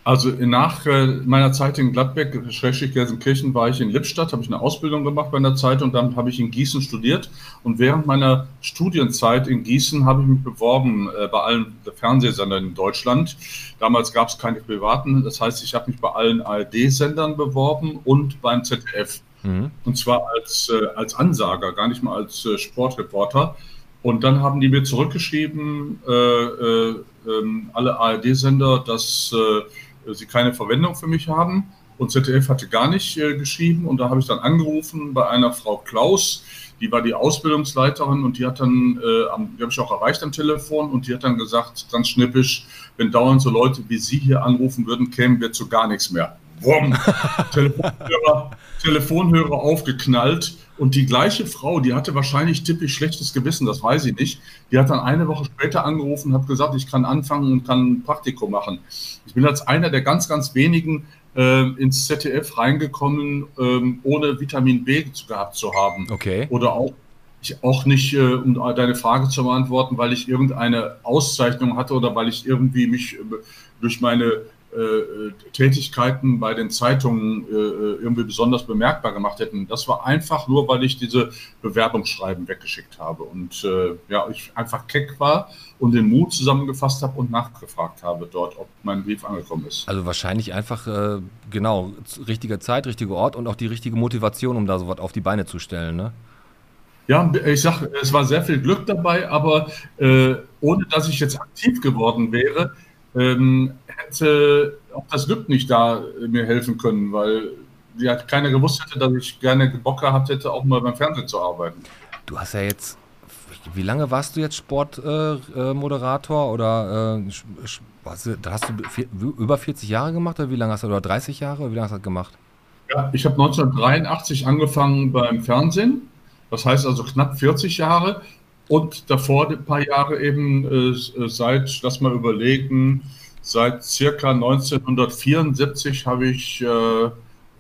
Also nach meiner Zeit in Gladbeck, Schrägstrich Gelsenkirchen, war ich in Lippstadt, habe ich eine Ausbildung gemacht bei einer Zeitung, dann habe ich in Gießen studiert und während meiner Studienzeit in Gießen habe ich mich beworben äh, bei allen Fernsehsendern in Deutschland. Damals gab es keine privaten, das heißt, ich habe mich bei allen ARD-Sendern beworben und beim ZDF. Mhm. Und zwar als, äh, als Ansager, gar nicht mal als äh, Sportreporter. Und dann haben die mir zurückgeschrieben, äh, äh, ähm, alle ARD-Sender, dass sie keine Verwendung für mich haben. Und ZDF hatte gar nicht äh, geschrieben. Und da habe ich dann angerufen bei einer Frau Klaus, die war die Ausbildungsleiterin und die hat dann, äh, am- die habe ich auch erreicht am Telefon und die hat dann gesagt, ganz schnippisch, wenn dauernd so Leute wie Sie hier anrufen würden, kämen wir zu gar nichts mehr. Wumm. Telefonhörer, Telefonhörer aufgeknallt und die gleiche Frau, die hatte wahrscheinlich typisch schlechtes Gewissen, das weiß ich nicht. Die hat dann eine Woche später angerufen und hat gesagt, ich kann anfangen und kann ein Praktikum machen. Ich bin als einer der ganz, ganz wenigen äh, ins ZDF reingekommen, ähm, ohne Vitamin B gehabt zu haben. Okay. Oder auch, ich auch nicht, äh, um deine Frage zu beantworten, weil ich irgendeine Auszeichnung hatte oder weil ich irgendwie mich äh, durch meine äh, Tätigkeiten bei den Zeitungen äh, irgendwie besonders bemerkbar gemacht hätten. Das war einfach nur, weil ich diese Bewerbungsschreiben weggeschickt habe und äh, ja, ich einfach keck war und den Mut zusammengefasst habe und nachgefragt habe dort, ob mein Brief angekommen ist. Also wahrscheinlich einfach, äh, genau, z- richtige Zeit, richtiger Ort und auch die richtige Motivation, um da sowas auf die Beine zu stellen, ne? Ja, ich sag, es war sehr viel Glück dabei, aber äh, ohne dass ich jetzt aktiv geworden wäre, ähm, hätte auch das Glück nicht da äh, mir helfen können, weil ja, keiner gewusst hätte, dass ich gerne Bock gehabt hätte, auch mal beim Fernsehen zu arbeiten. Du hast ja jetzt, wie lange warst du jetzt Sportmoderator äh, äh, oder äh, hast du, hast du vier, über 40 Jahre gemacht oder wie lange hast du, oder 30 Jahre, wie lange hast du das gemacht? Ja, ich habe 1983 angefangen beim Fernsehen, das heißt also knapp 40 Jahre und davor ein paar Jahre eben äh, seit, lass mal überlegen, seit circa 1974 habe ich äh,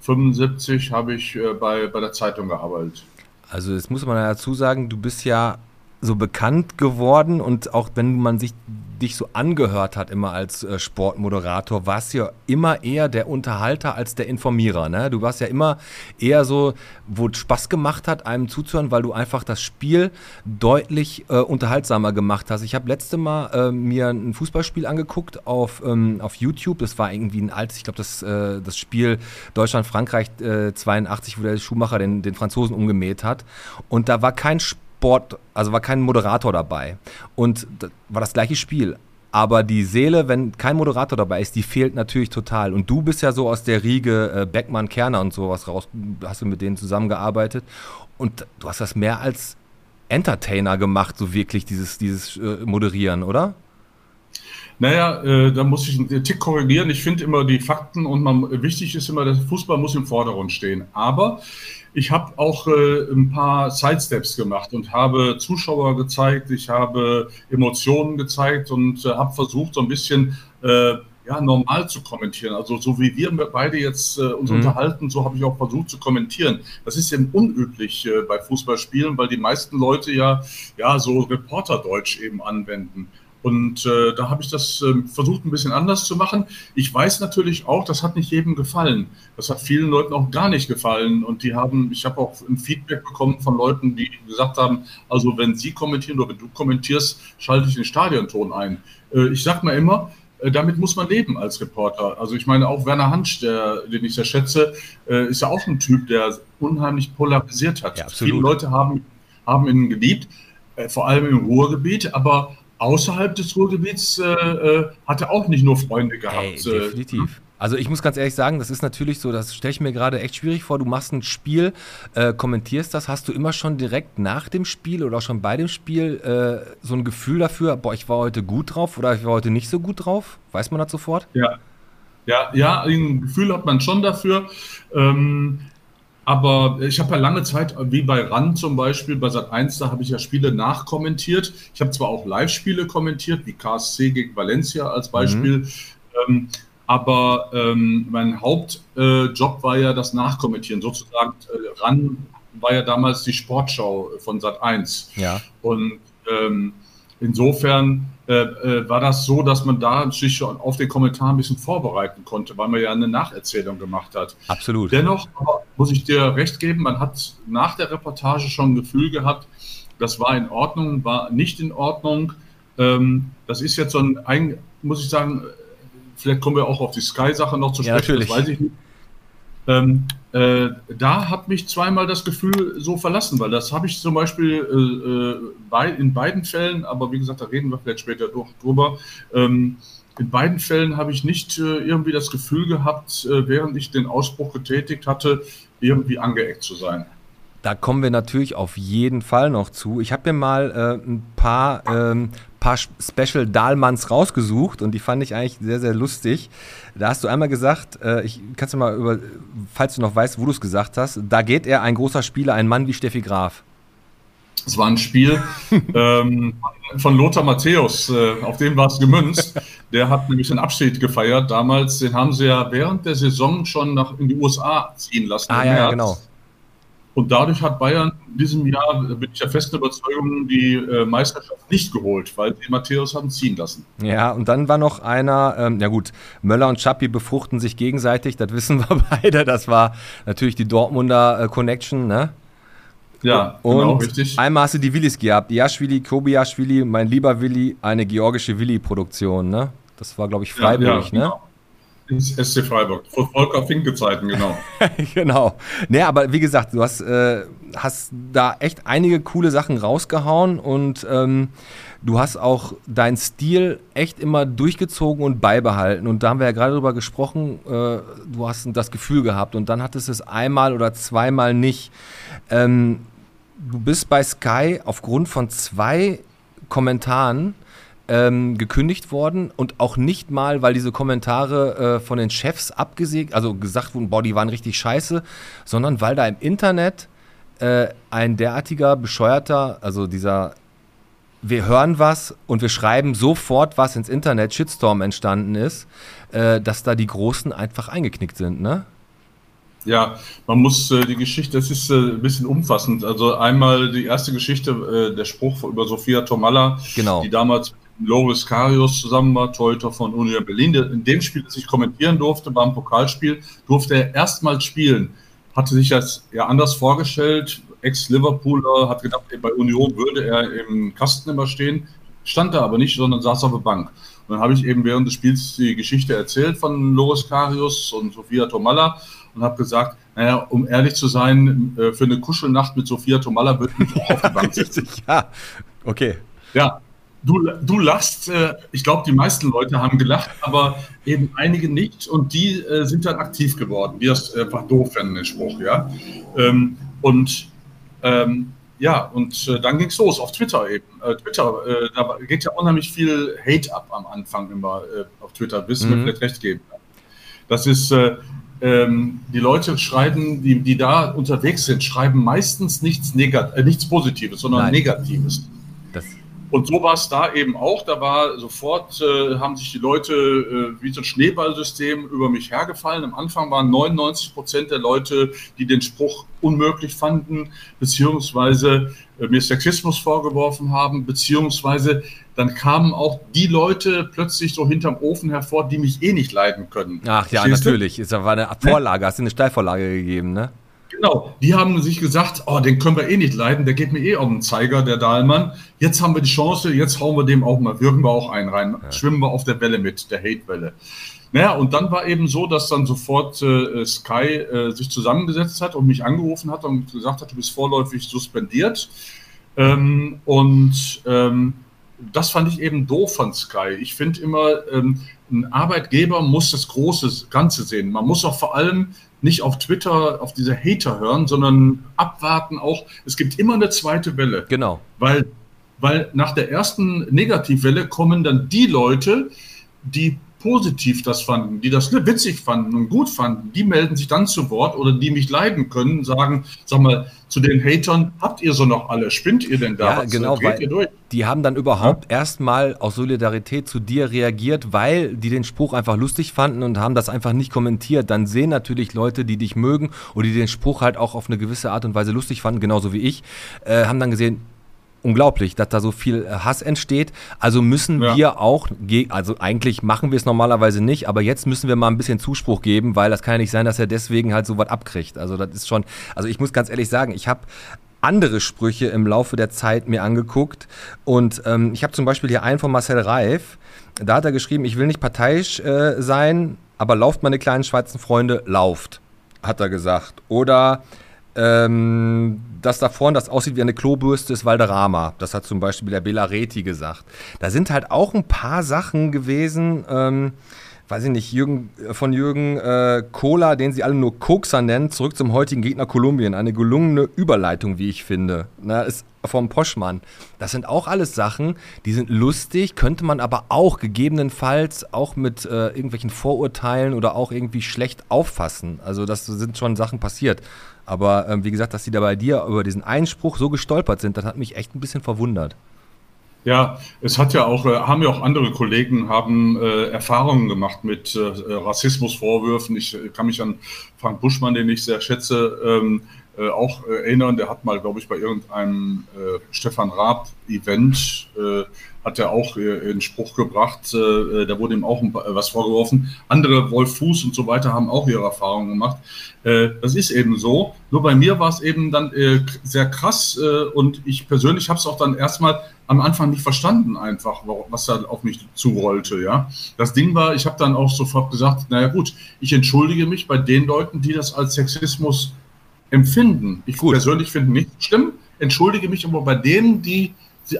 75 habe ich äh, bei, bei der Zeitung gearbeitet. Also das muss man dazu sagen, du bist ja so bekannt geworden und auch wenn man sich dich so angehört hat immer als äh, Sportmoderator, warst du ja immer eher der Unterhalter als der Informierer. Ne? Du warst ja immer eher so, wo es Spaß gemacht hat, einem zuzuhören, weil du einfach das Spiel deutlich äh, unterhaltsamer gemacht hast. Ich habe letzte Mal äh, mir ein Fußballspiel angeguckt auf, ähm, auf YouTube. Das war irgendwie ein altes, ich glaube, das, äh, das Spiel Deutschland-Frankreich 82, äh, wo der Schuhmacher den, den Franzosen umgemäht hat. Und da war kein Sport Sport, also war kein Moderator dabei. Und das war das gleiche Spiel. Aber die Seele, wenn kein Moderator dabei ist, die fehlt natürlich total. Und du bist ja so aus der Riege äh, Beckmann, Kerner und sowas raus, hast du mit denen zusammengearbeitet. Und du hast das mehr als Entertainer gemacht, so wirklich, dieses, dieses äh, Moderieren, oder? Naja, äh, da muss ich einen Tick korrigieren. Ich finde immer die Fakten und man, wichtig ist immer, der Fußball muss im Vordergrund stehen. Aber ich habe auch äh, ein paar Sidesteps gemacht und habe Zuschauer gezeigt, ich habe Emotionen gezeigt und äh, habe versucht, so ein bisschen äh, ja, normal zu kommentieren. Also so wie wir beide jetzt äh, uns mhm. unterhalten, so habe ich auch versucht zu kommentieren. Das ist eben unüblich äh, bei Fußballspielen, weil die meisten Leute ja, ja so Reporterdeutsch eben anwenden. Und äh, da habe ich das äh, versucht, ein bisschen anders zu machen. Ich weiß natürlich auch, das hat nicht jedem gefallen. Das hat vielen Leuten auch gar nicht gefallen. Und die haben, ich habe auch ein Feedback bekommen von Leuten, die gesagt haben, also wenn Sie kommentieren oder wenn du kommentierst, schalte ich den Stadionton ein. Äh, ich sage mal immer, äh, damit muss man leben als Reporter. Also ich meine, auch Werner Hansch, der, den ich sehr schätze, äh, ist ja auch ein Typ, der unheimlich polarisiert hat. Ja, Viele Leute haben, haben ihn geliebt, äh, vor allem im Ruhrgebiet, aber außerhalb des Ruhrgebiets äh, äh, hat er auch nicht nur Freunde gehabt. Hey, äh, definitiv. Also ich muss ganz ehrlich sagen, das ist natürlich so, das stelle ich mir gerade echt schwierig vor. Du machst ein Spiel, äh, kommentierst das, hast du immer schon direkt nach dem Spiel oder auch schon bei dem Spiel äh, so ein Gefühl dafür, boah, ich war heute gut drauf oder ich war heute nicht so gut drauf? Weiß man das sofort? Ja, ja, ja, ein Gefühl hat man schon dafür. Ähm, aber ich habe ja lange Zeit, wie bei RAN zum Beispiel, bei Sat 1, da habe ich ja Spiele nachkommentiert. Ich habe zwar auch Live-Spiele kommentiert, wie KSC gegen Valencia als Beispiel. Mhm. Ähm, aber ähm, mein Hauptjob äh, war ja das Nachkommentieren. Sozusagen, äh, RAN war ja damals die Sportschau von Sat 1. Ja. Und ähm, insofern äh, äh, war das so, dass man da sich schon auf den Kommentar ein bisschen vorbereiten konnte, weil man ja eine Nacherzählung gemacht hat. Absolut. Dennoch muss ich dir recht geben, man hat nach der Reportage schon ein Gefühl gehabt, das war in Ordnung, war nicht in Ordnung. Ähm, das ist jetzt so ein, muss ich sagen, vielleicht kommen wir auch auf die Sky-Sache noch zu sprechen, ja, das weiß ich nicht. Ähm, äh, da hat mich zweimal das Gefühl so verlassen, weil das habe ich zum Beispiel äh, äh, bei, in beiden Fällen, aber wie gesagt, da reden wir vielleicht später drüber. Ähm, in beiden Fällen habe ich nicht äh, irgendwie das Gefühl gehabt, äh, während ich den Ausbruch getätigt hatte, irgendwie angeeckt zu sein. Da kommen wir natürlich auf jeden Fall noch zu. Ich habe mir mal äh, ein paar, ähm, paar Special Dahlmanns rausgesucht und die fand ich eigentlich sehr, sehr lustig. Da hast du einmal gesagt, äh, ich kannst du mal über, falls du noch weißt, wo du es gesagt hast, da geht er ein großer Spieler, ein Mann wie Steffi Graf. Es war ein Spiel ähm, von Lothar Matthäus, äh, auf den war es gemünzt. Der hat nämlich den Abschied gefeiert damals. Den haben sie ja während der Saison schon nach, in die USA ziehen lassen. Ah, ja, ja, genau. Und dadurch hat Bayern in diesem Jahr, bin ich der festen Überzeugung, die äh, Meisterschaft nicht geholt, weil sie Matthäus haben ziehen lassen. Ja, und dann war noch einer, ähm, ja gut, Möller und Schappi befruchten sich gegenseitig, das wissen wir beide. Das war natürlich die Dortmunder äh, Connection, ne? Ja, und genau, richtig. Einmal hast du die Willis gehabt. Jaschwili, Kobiaschwili, mein lieber Willi, eine georgische Willi-Produktion, ne? Das war, glaube ich, Freiburg, ja, ja, ne? Genau. SC Freiburg, vor Volker Finke Zeiten, genau. genau. Naja, aber wie gesagt, du hast, äh, hast da echt einige coole Sachen rausgehauen und ähm, du hast auch deinen Stil echt immer durchgezogen und beibehalten. Und da haben wir ja gerade drüber gesprochen, äh, du hast das Gefühl gehabt und dann hattest du es einmal oder zweimal nicht. Ähm, du bist bei Sky aufgrund von zwei Kommentaren ähm, gekündigt worden und auch nicht mal, weil diese Kommentare äh, von den Chefs abgesägt, also gesagt wurden, boah, die waren richtig scheiße, sondern weil da im Internet äh, ein derartiger bescheuerter, also dieser wir hören was und wir schreiben sofort was ins Internet, Shitstorm entstanden ist, äh, dass da die Großen einfach eingeknickt sind, ne? Ja, man muss äh, die Geschichte, das ist äh, ein bisschen umfassend. Also einmal die erste Geschichte, äh, der Spruch über Sophia Tomalla, Genau. die damals mit Loris Karius zusammen war, Torhüter von Union Berlin. Der- In dem Spiel, das ich kommentieren durfte, beim Pokalspiel, durfte er erstmals spielen. Hatte sich das ja anders vorgestellt. Ex-Liverpooler hat gedacht, bei Union würde er im Kasten immer stehen. Stand da aber nicht, sondern saß auf der Bank. Und dann habe ich eben während des Spiels die Geschichte erzählt von Loris Karius und Sophia Tomalla und habe gesagt, naja, um ehrlich zu sein, äh, für eine Kuschelnacht mit Sophia Tomalla ich mich auch auf die Bank setzen. Richtig, ja. Okay. Ja, du, du lachst. Äh, ich glaube, die meisten Leute haben gelacht, aber eben einige nicht. Und die äh, sind dann aktiv geworden, die das einfach doof fanden, den Spruch, ja. Ähm, und ähm, ja, und äh, dann ging es los auf Twitter eben. Äh, Twitter, äh, da geht ja unheimlich viel Hate ab am Anfang immer äh, auf Twitter, wirst du mir Mhm. vielleicht recht geben. Das ist, äh, ähm, die Leute schreiben, die, die da unterwegs sind, schreiben meistens nichts, Negat äh, nichts Positives, sondern Nein. Negatives. Das, Und so war es da eben auch. Da war sofort, äh, haben sich die Leute äh, wie so ein Schneeballsystem über mich hergefallen. Am Anfang waren 99 Prozent der Leute, die den Spruch unmöglich fanden, beziehungsweise äh, mir Sexismus vorgeworfen haben, beziehungsweise dann kamen auch die Leute plötzlich so hinterm Ofen hervor, die mich eh nicht leiden können. ach ja, Verstehst natürlich. Es war eine Vorlage, hast du eine Steilvorlage gegeben, ne? Genau, die haben sich gesagt, oh, den können wir eh nicht leiden, der geht mir eh auf den Zeiger, der Dahlmann. Jetzt haben wir die Chance, jetzt hauen wir dem auch mal, wirken wir auch einen rein, schwimmen wir auf der Welle mit, der Hate-Welle. Naja, und dann war eben so, dass dann sofort äh, Sky äh, sich zusammengesetzt hat und mich angerufen hat und gesagt hat, du bist vorläufig suspendiert. Ähm, und ähm, das fand ich eben doof von Sky. Ich finde immer, ähm, ein Arbeitgeber muss das große Ganze sehen. Man muss auch vor allem nicht auf Twitter auf diese Hater hören, sondern abwarten auch. Es gibt immer eine zweite Welle, Genau. weil, weil nach der ersten Negativwelle kommen dann die Leute, die positiv das fanden, die das witzig fanden und gut fanden, die melden sich dann zu Wort oder die mich leiden können, sagen, sag mal, zu den Hatern, habt ihr so noch alle? Spinnt ihr denn da? Ja, Was, genau, dreht weil- durch? Die haben dann überhaupt erstmal aus Solidarität zu dir reagiert, weil die den Spruch einfach lustig fanden und haben das einfach nicht kommentiert. Dann sehen natürlich Leute, die dich mögen oder die den Spruch halt auch auf eine gewisse Art und Weise lustig fanden, genauso wie ich, äh, haben dann gesehen, unglaublich, dass da so viel äh, Hass entsteht. Also müssen Ja. wir auch, also eigentlich machen wir es normalerweise nicht, aber jetzt müssen wir mal ein bisschen Zuspruch geben, weil das kann ja nicht sein, dass er deswegen halt so was abkriegt. Also das ist schon, also ich muss ganz ehrlich sagen, ich habe andere Sprüche im Laufe der Zeit mir angeguckt und ähm, ich habe zum Beispiel hier einen von Marcel Reif, da hat er geschrieben, ich will nicht parteiisch äh, sein, aber lauft meine kleinen schwarzen Freunde, lauft, hat er gesagt. Oder ähm, das da vorne, das aussieht wie eine Klobürste, ist Valderrama. Das hat zum Beispiel der Bela Reti gesagt. Da sind halt auch ein paar Sachen gewesen, ähm, weiß ich nicht, Jürgen, von Jürgen äh, Kohler, den sie alle nur Kokser nennen, zurück zum heutigen Gegner Kolumbien. Eine gelungene Überleitung, wie ich finde. Na, ist vom Poschmann. Das sind auch alles Sachen, die sind lustig, könnte man aber auch gegebenenfalls auch mit äh, irgendwelchen Vorurteilen oder auch irgendwie schlecht auffassen. Also das sind schon Sachen passiert. Aber ähm, wie gesagt, dass die da bei dir über diesen Einspruch so gestolpert sind, das hat mich echt ein bisschen verwundert. Ja, es hat ja auch, äh, haben ja auch andere Kollegen, haben äh, Erfahrungen gemacht mit äh, Rassismusvorwürfen. Ich äh, kann mich an Frank Buschmann, den ich sehr schätze, ähm, äh, auch äh, erinnern. Der hat mal, glaube ich, bei irgendeinem Stefan Raab-Event, hat er auch äh, einen Spruch gebracht, äh, da wurde ihm auch paar- was vorgeworfen. Andere, Wolf Fuß und so weiter, haben auch ihre Erfahrungen gemacht. Äh, das ist eben so. Nur bei mir war es eben dann äh, sehr krass äh, und ich persönlich habe es auch dann erstmal am Anfang nicht verstanden, einfach, wa- was da auf mich zurollte. Ja, das Ding war, ich habe dann auch sofort gesagt, naja gut, ich entschuldige mich bei den Leuten, die das als Sexismus empfinden. Ich Gut. persönlich finde nicht schlimm, entschuldige mich aber bei denen, die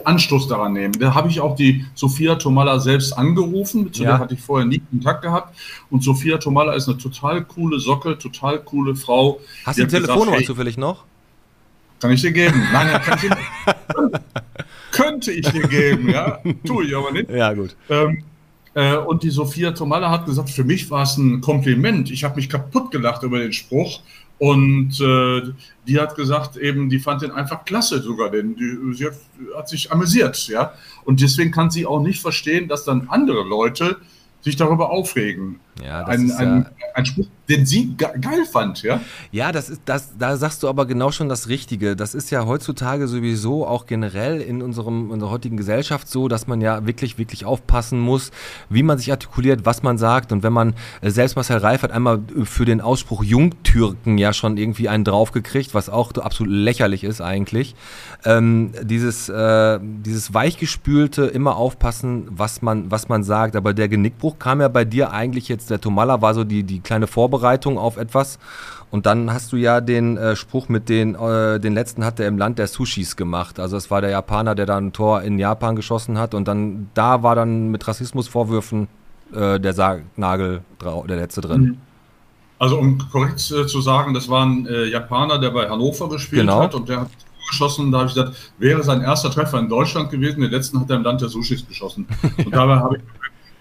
Anstoß daran nehmen. Da habe ich auch die Sophia Tomalla selbst angerufen, zu Ja. der hatte ich vorher nie Kontakt gehabt. Und Sophia Tomalla ist eine total coole Socke, total coole Frau. Hast du die gesagt, Telefonnummer hey, zufällig noch? Kann ich dir geben? Nein, kann ich dir Könnte ich dir geben, ja. Tue ich aber nicht. Ja, gut. Ähm, äh, und die Sophia Tomalla hat gesagt, für mich war es ein Kompliment. Ich habe mich kaputt gelacht über den Spruch. Und äh, die hat gesagt, eben, die fand den einfach klasse sogar, denn die, sie hat, hat sich amüsiert, ja. Und deswegen kann sie auch nicht verstehen, dass dann andere Leute sich darüber aufregen. Ja, das ein, ist ja, ein Spruch, den sie ge geil fand, ja. Ja, das ist das, da sagst du aber genau schon das Richtige. Das ist ja heutzutage sowieso auch generell in unserem unserer heutigen Gesellschaft so, dass man ja wirklich wirklich aufpassen muss, wie man sich artikuliert, was man sagt und wenn man äh, selbst Marcel Reif hat einmal äh, für den Ausspruch Jungtürken ja schon irgendwie einen draufgekriegt, was auch absolut lächerlich ist eigentlich. Ähm, dieses äh, dieses weichgespülte immer aufpassen, was man was man sagt, aber der Genickbruch kam ja bei dir eigentlich jetzt der Tomalla war so die die kleine Vorbereitung auf etwas. Und dann hast du ja den äh, Spruch mit den, äh, den letzten hat er im Land der Sushis gemacht. Also es war der Japaner, der da ein Tor in Japan geschossen hat. Und dann, da war dann mit Rassismusvorwürfen äh, der Sargnagel der letzte drin. Also um korrekt äh, zu sagen, das war ein äh, Japaner, der bei Hannover gespielt Genau. hat und der hat geschossen. Da habe ich gesagt, wäre sein erster Treffer in Deutschland gewesen. Den letzten hat er im Land der Sushis geschossen. Und dabei habe ich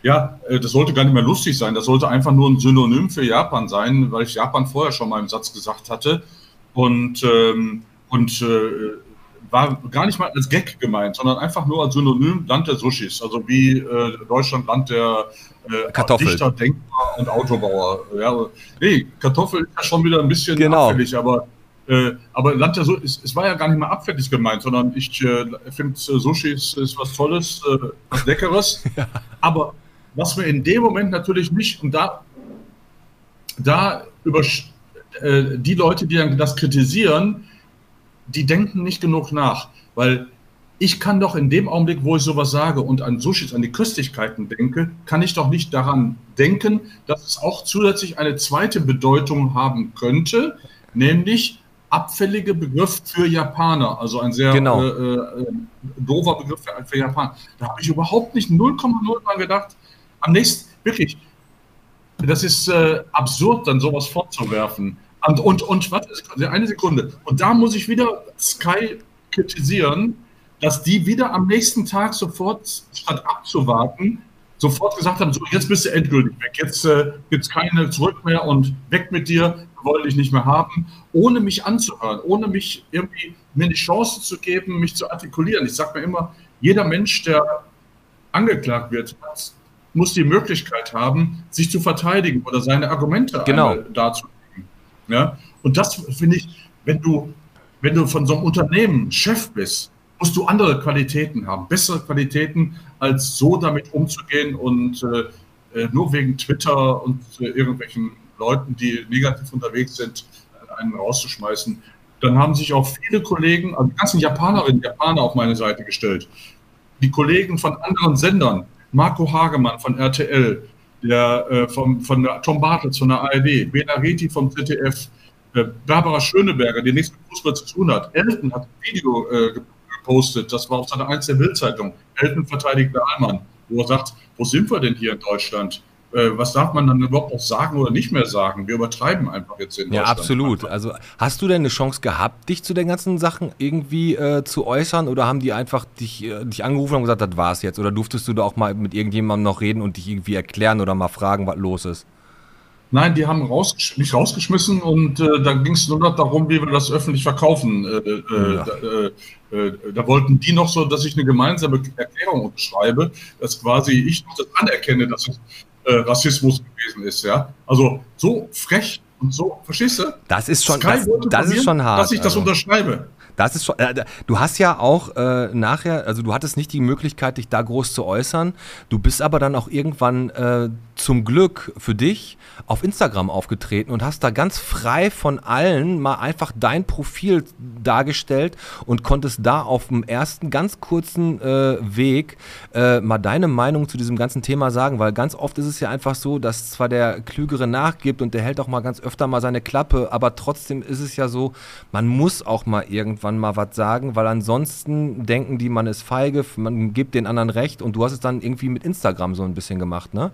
ja, äh, das sollte gar nicht mehr lustig sein. Das sollte einfach nur ein Synonym für Japan sein, weil ich Japan vorher schon mal im Satz gesagt hatte. Und, ähm, und äh, war gar nicht mal als Gag gemeint, sondern einfach nur als Synonym Land der Sushis. Also wie äh, Deutschland Land der äh, Kartoffel. Dichter, Denker und Autobauer. Ja, nee, Kartoffel ist ja schon wieder ein bisschen Genau. abfällig, aber äh, aber Land der Sushis, es, es war ja gar nicht mal abfällig gemeint, sondern ich äh, finde, äh, Sushis ist was Tolles, was Leckeres. Aber was mir in dem Moment natürlich nicht, und da, da über äh, die Leute, die dann das kritisieren, die denken nicht genug nach. Weil ich kann doch in dem Augenblick, wo ich sowas sage und an Sushis, an die Köstlichkeiten denke, kann ich doch nicht daran denken, dass es auch zusätzlich eine zweite Bedeutung haben könnte, nämlich abfällige Begriff für Japaner, also ein sehr Genau. äh, äh, doofer Begriff für, für Japaner. Da habe ich überhaupt nicht 0,0 mal gedacht. Am nächsten, wirklich, das ist äh, absurd, dann sowas vorzuwerfen. Und, und, und warte, eine Sekunde. Und da muss ich wieder Sky kritisieren, dass die wieder am nächsten Tag sofort, statt abzuwarten, sofort gesagt haben, so jetzt bist du endgültig weg, jetzt äh, gibt es keine zurück mehr und weg mit dir, wir wollen dich nicht mehr haben, ohne mich anzuhören, ohne mich irgendwie mir die Chance zu geben, mich zu artikulieren. Ich sage mir immer, jeder Mensch, der angeklagt wird, hat, muss die Möglichkeit haben, sich zu verteidigen oder seine Argumente Genau. darzulegen. Ja? Und das finde ich, wenn du, wenn du von so einem Unternehmen Chef bist, musst du andere Qualitäten haben, bessere Qualitäten, als so damit umzugehen und äh, äh, nur wegen Twitter und äh, irgendwelchen Leuten, die negativ unterwegs sind, einen rauszuschmeißen. Dann haben sich auch viele Kollegen, also die ganzen Japanerinnen und Japaner auf meine Seite gestellt. Die Kollegen von anderen Sendern, Marco Hagemann von RTL, der äh, vom, von der Tom Bartels von der ARD, Bela Reti vom ZDF, äh, Barbara Schöneberger, die nichts mit Fußball zu tun hat. Elton hat ein Video äh, gepostet, das war auf seiner 1 der Bildzeitung. Elton verteidigt Dahlmann, wo er sagt, wo sind wir denn hier in Deutschland? Äh, was darf man dann überhaupt noch sagen oder nicht mehr sagen? Wir übertreiben einfach jetzt in Ja, absolut. Also hast du denn eine Chance gehabt, dich zu den ganzen Sachen irgendwie äh, zu äußern oder haben die einfach dich, äh, dich angerufen und gesagt, das war's jetzt? Oder durftest du da auch mal mit irgendjemandem noch reden und dich irgendwie erklären oder mal fragen, was los ist? Nein, die haben rausgesch mich rausgeschmissen und äh, da ging es nur noch darum, wie wir das öffentlich verkaufen. Äh, äh, Ja. da, äh, äh, da wollten die noch so, dass ich eine gemeinsame Erklärung unterschreibe, dass quasi ich noch das anerkenne, dass es äh, Rassismus gewesen ist. Ja, also so frech und so, verstehst du? Das ist schon, das, das ist schon hart. Dass ich das also. unterschreibe. Das ist schon. Äh, du hast ja auch äh, nachher, also du hattest nicht die Möglichkeit, dich da groß zu äußern. Du bist aber dann auch irgendwann äh, zum Glück für dich auf Instagram aufgetreten und hast da ganz frei von allen mal einfach dein Profil dargestellt und konntest da auf dem ersten ganz kurzen äh, Weg äh, mal deine Meinung zu diesem ganzen Thema sagen, weil ganz oft ist es ja einfach so, dass zwar der Klügere nachgibt und der hält auch mal ganz öfter mal seine Klappe, aber trotzdem ist es ja so, man muss auch mal irgendwann mal was sagen, weil ansonsten denken die, man ist feige, man gibt den anderen recht und du hast es dann irgendwie mit Instagram so ein bisschen gemacht, ne?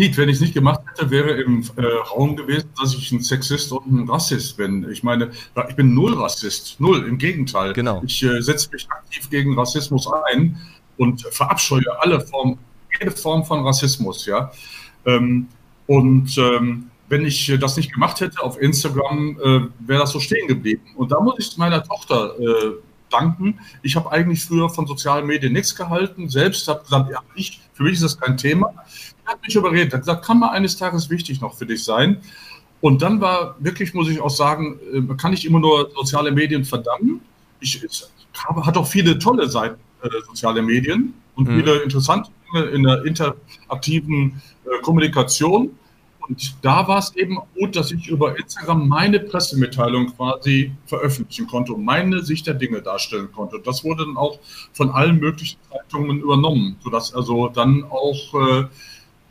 Pete, wenn ich es nicht gemacht hätte, wäre im äh, Raum gewesen, dass ich ein Sexist und ein Rassist bin. Ich meine, ich bin null Rassist, null, im Gegenteil. Genau. Ich äh, setze mich aktiv gegen Rassismus ein und verabscheue alle Formen, jede Form von Rassismus, ja. Ähm, und ähm, wenn ich das nicht gemacht hätte auf Instagram, äh, wäre das so stehen geblieben. Und da muss ich meiner Tochter äh, danken. Ich habe eigentlich früher von sozialen Medien nichts gehalten. Selbst habe gesagt, ja, ich, für mich ist das kein Thema. Hat mich überredet, hat gesagt, kann mal eines Tages wichtig noch für dich sein. Und dann war wirklich, muss ich auch sagen, äh, kann ich immer nur soziale Medien verdammen. Ich, habe, hat auch viele tolle Seiten, äh, soziale Medien und mhm. viele interessante Dinge in der interaktiven äh, Kommunikation. Und da war es eben gut, dass ich über Instagram meine Pressemitteilung quasi veröffentlichen konnte und meine Sicht der Dinge darstellen konnte. Und das wurde dann auch von allen möglichen Zeitungen übernommen, sodass also dann auch äh,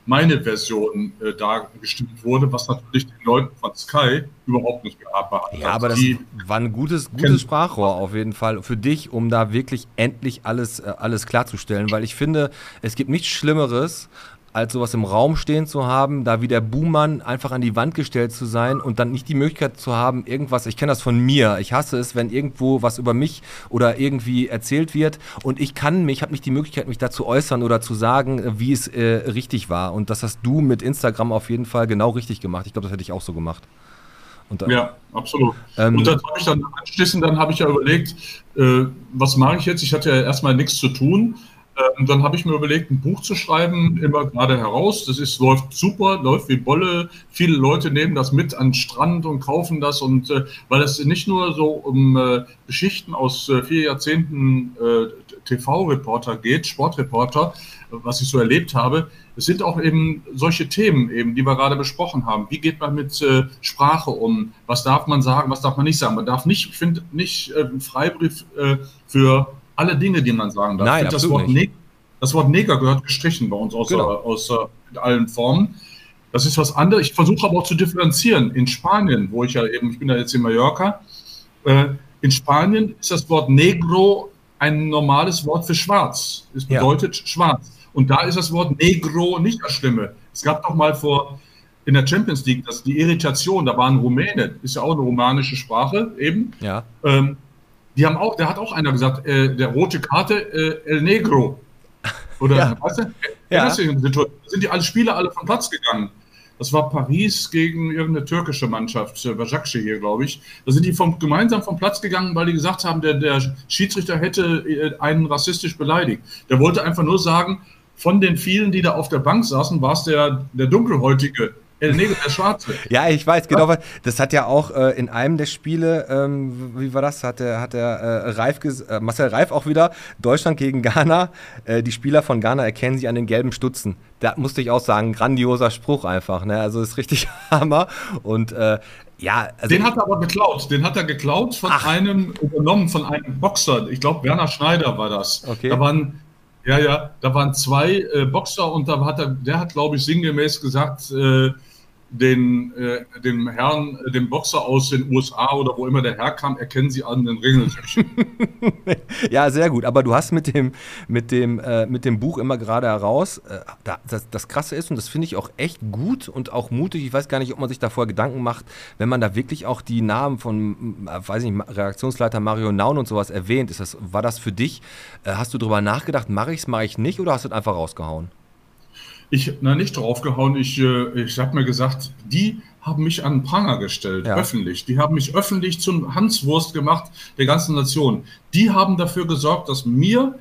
meine Version äh, dargestimmt wurde, was natürlich den Leuten von Sky überhaupt nicht gearbeitet hat. Ja, aber das war ein gutes, gutes Sprachrohr auf jeden Fall für dich, um da wirklich endlich alles, äh, alles klarzustellen, weil ich finde, es gibt nichts Schlimmeres, als sowas im Raum stehen zu haben, da wie der Buhmann einfach an die Wand gestellt zu sein und dann nicht die Möglichkeit zu haben, irgendwas, ich kenne das von mir, ich hasse es, wenn irgendwo was über mich oder irgendwie erzählt wird und ich kann mich, habe nicht die Möglichkeit, mich dazu äußern oder zu sagen, wie es äh, richtig war und das hast du mit Instagram auf jeden Fall genau richtig gemacht. Ich glaube, das hätte ich auch so gemacht. Und, ja, absolut. Ähm, und das habe ich dann anschließend, dann habe ich ja überlegt, äh, was mache ich jetzt? Ich hatte ja erstmal nichts zu tun ähm, dann habe ich mir überlegt, ein Buch zu schreiben, immer gerade heraus. Das ist, läuft super, läuft wie Bolle. Viele Leute nehmen das mit an den Strand und kaufen das. Und äh, weil es nicht nur so um äh, Geschichten aus äh, vier Jahrzehnten äh, TV-Reporter geht, Sportreporter, was ich so erlebt habe, es sind auch eben solche Themen eben, die wir gerade besprochen haben. Wie geht man mit äh, Sprache um? Was darf man sagen, was darf man nicht sagen? Man darf nicht, ich finde, nicht äh, einen Freibrief äh, für alle Dinge, die man sagen darf. Nein, das, Wort nicht. das Wort Neger gehört gestrichen bei uns aus, genau. aus, aus allen Formen. Das ist was anderes. Ich versuche aber auch zu differenzieren. In Spanien, wo ich ja eben, ich bin ja jetzt in Mallorca, äh, in Spanien ist das Wort Negro ein normales Wort für schwarz. Es bedeutet ja. schwarz. Und da ist das Wort Negro nicht das Schlimme. Es gab doch mal vor in der Champions League das, die Irritation, da waren Rumäne, ist ja auch eine romanische Sprache eben. Ja. Ähm, die haben auch, der hat auch einer gesagt, äh, der rote Karte äh, El Negro. Oder ja. weißt du? Ja. sind die alle Spieler alle vom Platz gegangen. Das war Paris gegen irgendeine türkische Mannschaft, äh, Bajakce hier, glaube ich. Da sind die vom, gemeinsam vom Platz gegangen, weil die gesagt haben, der, der Schiedsrichter hätte äh, einen rassistisch beleidigt. Der wollte einfach nur sagen, von den vielen, die da auf der Bank saßen, war es der, der dunkelhäutige El Negro, der Schwarze. ja, ich weiß, genau. Das hat ja auch äh, in einem der Spiele, ähm, wie war das, hat der, hat der äh, Reif äh, Marcel Reif auch wieder, Deutschland gegen Ghana. Äh, die Spieler von Ghana erkennen sich an den gelben Stutzen. Da musste ich auch sagen, grandioser Spruch einfach. Ne? Also ist richtig Hammer. Und äh, ja, also den hat er aber geklaut. Den hat er geklaut von Ach. einem, übernommen von einem Boxer. Ich glaube, Werner Schneider war das. Okay. Da waren ja, ja, da waren zwei äh, Boxer und da hat er, der hat, glaube ich, sinngemäß gesagt, äh, den, äh, dem Herrn, äh, dem Boxer aus den USA oder wo immer der herkam, erkennen Sie an den Ringeltöpfchen. ja, sehr gut. Aber du hast mit dem, mit dem, äh, mit dem Buch immer gerade heraus, äh, da, das, das Krasse ist, und das finde ich auch echt gut und auch mutig, ich weiß gar nicht, ob man sich davor Gedanken macht, wenn man da wirklich auch die Namen von, äh, weiß nicht, Redaktionsleiter Mario Naun und sowas erwähnt. Ist das, war das für dich, äh, hast du darüber nachgedacht, mache ich es, mache ich nicht, oder hast du es einfach rausgehauen? Ich, na, nicht draufgehauen. Ich, äh, ich habe mir gesagt, die haben mich an Pranger gestellt, ja. öffentlich. Die haben mich öffentlich zum Hanswurst gemacht der ganzen Nation. Die haben dafür gesorgt, dass mir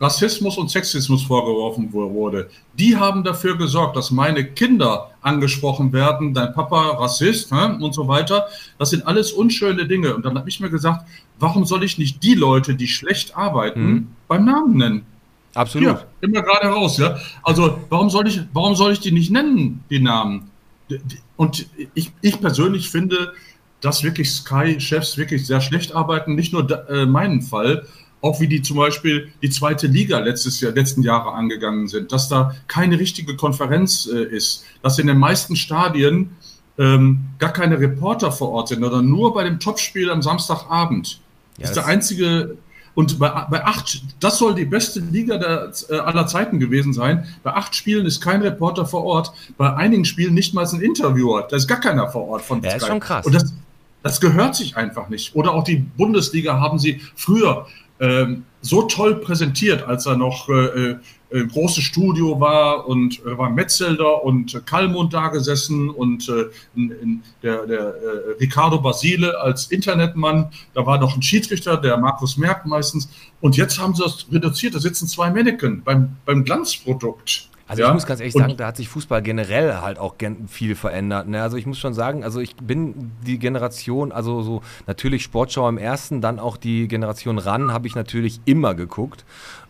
Rassismus und Sexismus vorgeworfen wurde. Die haben dafür gesorgt, dass meine Kinder angesprochen werden, dein Papa Rassist hä? und so weiter. Das sind alles unschöne Dinge. Und dann habe ich mir gesagt, warum soll ich nicht die Leute, die schlecht arbeiten, mhm. beim Namen nennen? Absolut. Ja, immer gerade raus, ja. Also warum soll ich, warum soll ich die nicht nennen, die Namen? Und ich, ich persönlich finde, dass wirklich Sky-Chefs wirklich sehr schlecht arbeiten. Nicht nur da, äh, meinen Fall, auch wie die zum Beispiel die zweite Liga letztes Jahr, letzten Jahre angegangen sind, dass da keine richtige Konferenz äh, ist, dass in den meisten Stadien ähm, gar keine Reporter vor Ort sind, sondern nur bei dem Topspiel am Samstagabend. Ja, das ist der einzige und bei, bei acht, das soll die beste Liga der, äh, aller Zeiten gewesen sein. Bei acht Spielen ist kein Reporter vor Ort. Bei einigen Spielen nicht mal ein Interviewer. Da ist gar keiner vor Ort von Ja, ist schon krass. Und das, das gehört sich einfach nicht. Oder auch die Bundesliga haben sie früher ähm, so toll präsentiert, als er noch äh, äh, großes Studio war und äh, war Metzelder und äh, Kallmund da gesessen und äh, in, in der, der äh, Ricardo Basile als Internetmann. Da war noch ein Schiedsrichter, der Markus Merck meistens. Und jetzt haben sie das reduziert. Da sitzen zwei Mannequin beim, beim Glanzprodukt. Also Ja, ich muss ganz ehrlich und- sagen, da hat sich Fußball generell halt auch viel verändert. Ne? Also ich muss schon sagen, also ich bin die Generation, also so natürlich Sportschau im ersten, dann auch die Generation ran, habe ich natürlich immer geguckt.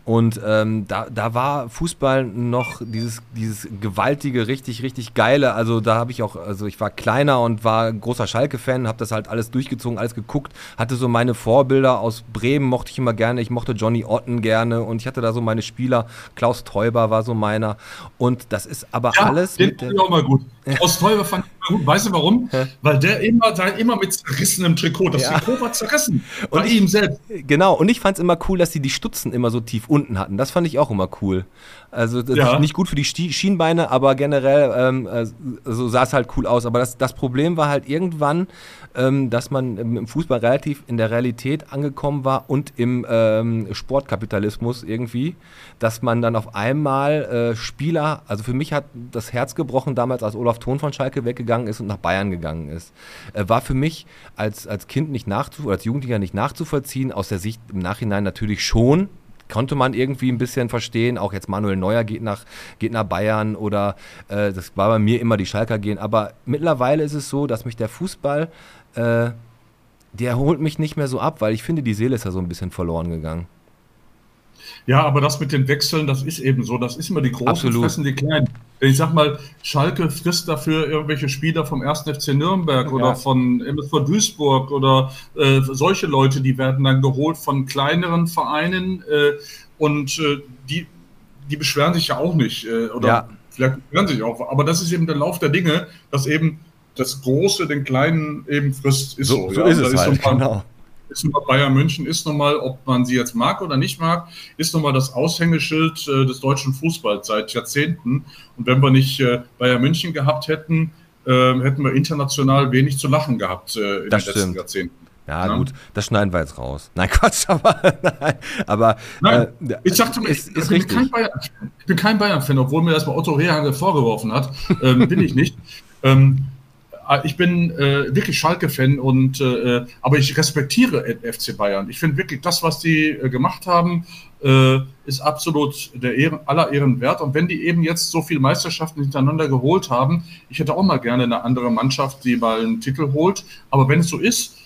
Und ähm, da, da war Fußball noch dieses, dieses gewaltige, richtig, richtig geile. Also da habe ich auch, also ich war kleiner und war großer Schalke-Fan, habe das halt alles durchgezogen, alles geguckt, hatte so meine Vorbilder aus Bremen, mochte ich immer gerne. Ich mochte Johnny Otten gerne und ich hatte da so meine Spieler. Klaus Teuber war so meiner. Und das ist aber Ja, alles den mit der, ich auch mal gut. Aus Teuber fand ich. Weißt du warum? Hä? Weil der immer, der immer mit zerrissenem Trikot. Das Ja. Trikot war zerrissen. Und Bei ich- ihm selbst. Genau, und ich fand es immer cool, dass sie die Stutzen immer so tief unten hatten. Das fand ich auch immer cool. Also das Ja. ist nicht gut für die Schienbeine, aber generell ähm, äh, so sah es halt cool aus. Aber das, das Problem war halt irgendwann, ähm, dass man im Fußball relativ in der Realität angekommen war und im ähm, Sportkapitalismus irgendwie, dass man dann auf einmal äh, Spieler, also für mich hat das Herz gebrochen damals, als Olaf Thon von Schalke weggegangen ist und nach Bayern gegangen ist. Äh, war für mich als, als Kind nicht nachzu oder als Jugendlicher nicht nachzuvollziehen, aus der Sicht im Nachhinein natürlich schon, konnte man irgendwie ein bisschen verstehen. Auch jetzt Manuel Neuer geht nach, geht nach Bayern oder äh, das war bei mir immer die Schalker gehen. Aber mittlerweile ist es so, dass mich der Fußball, äh, der holt mich nicht mehr so ab, weil ich finde, die Seele ist ja so ein bisschen verloren gegangen. Ja, aber das mit den Wechseln, das ist eben so. Das ist immer die Großen Absolut. fressen die Kleinen. Ich sag mal, Schalke frisst dafür irgendwelche Spieler vom 1. FC Nürnberg Ja. oder von MSV Duisburg oder äh, solche Leute, die werden dann geholt von kleineren Vereinen äh, und äh, die, die beschweren sich ja auch nicht. Äh, oder Ja. vielleicht beschweren sich auch. Aber das ist eben der Lauf der Dinge, dass eben das Große den Kleinen eben frisst. Ist so, ja. Da halt, so mal- genau. Nun mal Bayern München ist nun mal, ob man sie jetzt mag oder nicht mag, ist nun mal das Aushängeschild äh, des deutschen Fußballs seit Jahrzehnten. Und wenn wir nicht äh, Bayern München gehabt hätten, äh, hätten wir international wenig zu lachen gehabt äh, in Das den letzten stimmt. Jahrzehnten. Ja, Ja. gut, das schneiden wir jetzt raus. Nein, Quatsch, aber, nein, aber Nein, äh, ich sagte mir, ist, ich, ist bin richtig. kein Bayern, ich bin kein Bayern-Fan, obwohl mir das mal Otto Rehagel vorgeworfen hat. Ähm, bin ich nicht. Ähm, äh, ich bin äh, wirklich Schalke-Fan und äh, aber ich respektiere FC Bayern. Ich finde wirklich, das, was die äh, gemacht haben, äh, ist absolut der Ehren, aller Ehren wert. Und wenn die eben jetzt so viele Meisterschaften hintereinander geholt haben, ich hätte auch mal gerne eine andere Mannschaft, die mal einen Titel holt. Aber wenn es so ist,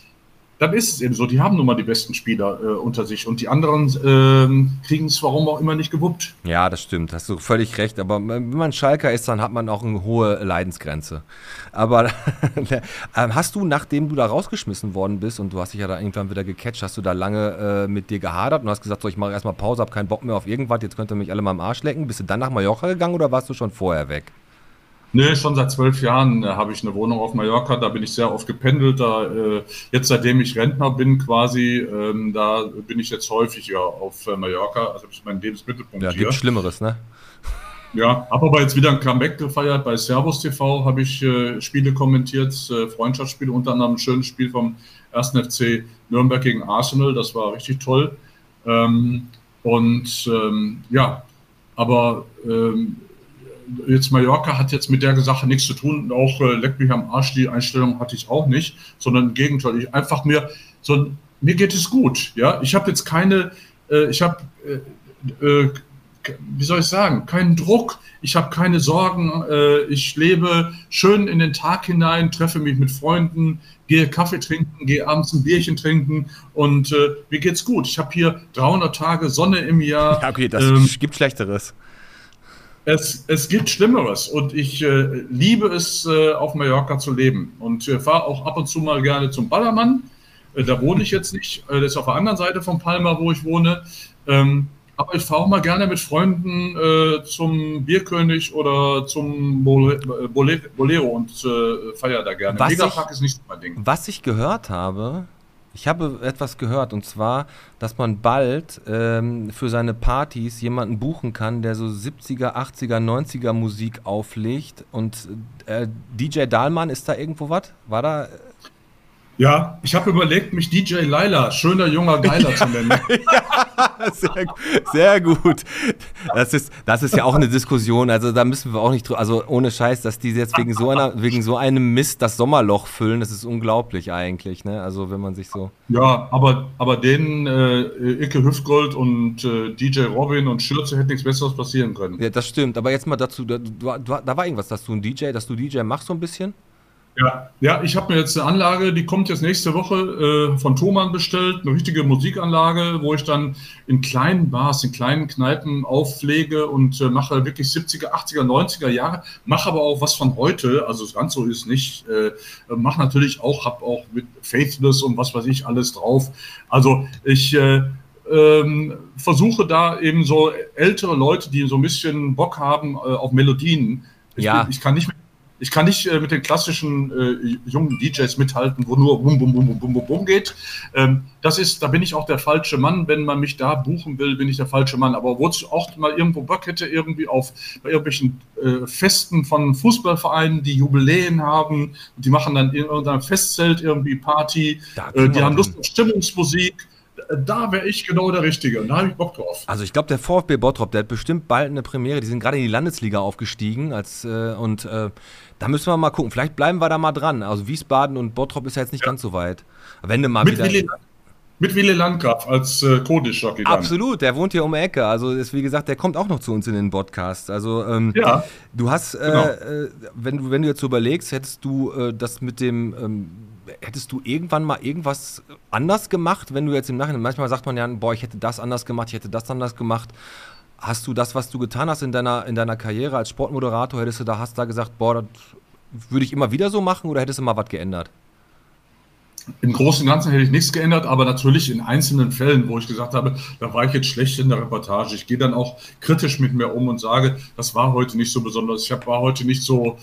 dann ist es eben so. Die haben nun mal die besten Spieler äh, unter sich und die anderen ähm, kriegen es warum auch immer nicht gewuppt. Ja, das stimmt, hast du völlig recht. Aber wenn man Schalker ist, dann hat man auch eine hohe Leidensgrenze. Aber ähm, hast du, nachdem du da rausgeschmissen worden bist und du hast dich ja da irgendwann wieder gecatcht, hast du da lange äh, mit dir gehadert und hast gesagt, so, ich mache erstmal Pause, habe keinen Bock mehr auf irgendwas, jetzt könnt ihr mich alle mal am Arsch lecken. Bist du dann nach Mallorca gegangen oder warst du schon vorher weg? Nee, schon seit zwölf Jahren äh, habe ich eine Wohnung auf Mallorca, da bin ich sehr oft gependelt. Da, äh, jetzt seitdem ich Rentner bin quasi, ähm, da bin ich jetzt häufiger auf äh, Mallorca. Also das ist mein Lebensmittelpunkt Ja, hier. gibt's Schlimmeres, ne? Ja, habe aber jetzt wieder ein Comeback gefeiert. Bei Servus TV habe ich äh, Spiele kommentiert, äh, Freundschaftsspiele, unter anderem ein schönes Spiel vom 1. FC Nürnberg gegen Arsenal. Das war richtig toll. Ähm, und ähm, ja, aber ähm, jetzt Mallorca hat jetzt mit der Sache nichts zu tun. Und auch äh, leck mich am Arsch, die Einstellung hatte ich auch nicht, sondern im Gegenteil. Ich einfach mir so, mir geht es gut. Ja, ich habe jetzt keine, äh, ich habe äh, äh, wie soll ich sagen, keinen Druck, ich habe keine Sorgen, äh, ich lebe schön in den Tag hinein, treffe mich mit Freunden, gehe Kaffee trinken, gehe abends ein Bierchen trinken und äh, mir geht's gut. Ich habe hier 300 Tage Sonne im Jahr. Ja, okay, das Ähm, gibt Schlechteres. Es, es gibt Schlimmeres und ich äh, liebe es, äh, auf Mallorca zu leben und äh, fahre auch ab und zu mal gerne zum Ballermann. Äh, da wohne ich jetzt nicht, äh, das ist auf der anderen Seite von Palma, wo ich wohne. Ähm, aber ich fahre auch mal gerne mit Freunden äh, zum Bierkönig oder zum Bole, Bole, Bolero und feiere da gerne. Was Megapark ich- ist nicht mein Ding. Was ich gehört habe, ich habe etwas gehört und zwar, dass man bald ähm, für seine Partys jemanden buchen kann, der so 70er, 80er, 90er Musik auflegt und äh, DJ Dahlmann, ist da irgendwo was? War da? Ja, ich habe überlegt, mich DJ Laila, schöner junger Geiler zu nennen. ja, sehr, sehr, gut. Das ist, das ist ja auch eine Diskussion. Also da müssen wir auch nicht drüber, also ohne Scheiß, dass die jetzt wegen so, einer, wegen so einem Mist das Sommerloch füllen, das ist unglaublich eigentlich. Ne? Also wenn man sich so. Ja, aber, aber denen äh, Icke Hüftgold und äh, DJ Robin und Schürze hätte nichts Besseres passieren können. Ja, das stimmt. Aber jetzt mal dazu, da, da, da war irgendwas, dass du ein DJ, dass du DJ machst so ein bisschen? Ja, ja ich habe mir jetzt eine Anlage, die kommt jetzt nächste Woche äh, von Thomann bestellt, eine richtige Musikanlage, wo ich dann in kleinen Bars, in kleinen Kneipen auflege und äh, mache wirklich 70er, 80er, 90er Jahre, mache aber auch was von heute, also ganz so ist nicht, äh, mache natürlich auch, habe auch mit Faithless und was weiß ich alles drauf. Also ich äh, ähm, versuche da eben so ältere Leute, die so ein bisschen Bock haben äh, auf Melodien. Ich, ja. bin, ich kann nicht mehr ich kann nicht äh, mit den klassischen äh, jungen DJs mithalten, wo nur bum, bum, bum, bum, bum, bum, bum geht. Ähm, das ist, da bin ich auch der falsche Mann. Wenn man mich da buchen will, bin ich der falsche Mann. Aber wo ich auch mal irgendwo Bock hätte, irgendwie auf bei irgendwelchen äh, Festen von Fußballvereinen, die Jubiläen haben, die machen dann in irgendeinem Festzelt irgendwie Party, äh, die haben Lust auf Stimmungsmusik da wäre ich genau der Richtige und da habe ich Bock drauf. Also ich glaube, der VfB Bottrop, der hat bestimmt bald eine Premiere. Die sind gerade in die Landesliga aufgestiegen als, äh, und äh, da müssen wir mal gucken. Vielleicht bleiben wir da mal dran. Also Wiesbaden und Bottrop ist ja jetzt nicht ja. ganz so weit. Wenn du mal mit wieder... Willi, mit Willi Landgraf als äh, Codisch-Jockey. Absolut, der wohnt hier um die Ecke. Also ist wie gesagt, der kommt auch noch zu uns in den Podcast. Also ähm, ja, du hast, äh, genau. äh, wenn, du, wenn du jetzt so überlegst, hättest du äh, das mit dem... Ähm, hättest du irgendwann mal irgendwas anders gemacht, wenn du jetzt im Nachhinein, manchmal sagt man ja, boah, ich hätte das anders gemacht, ich hätte das anders gemacht. Hast du das, was du getan hast in deiner, in deiner Karriere als Sportmoderator, hättest du da, hast da gesagt, boah, das würde ich immer wieder so machen oder hättest du mal was geändert? Im Großen und Ganzen hätte ich nichts geändert, aber natürlich in einzelnen Fällen, wo ich gesagt habe, da war ich jetzt schlecht in der Reportage. Ich gehe dann auch kritisch mit mir um und sage, das war heute nicht so besonders. Ich war heute nicht so,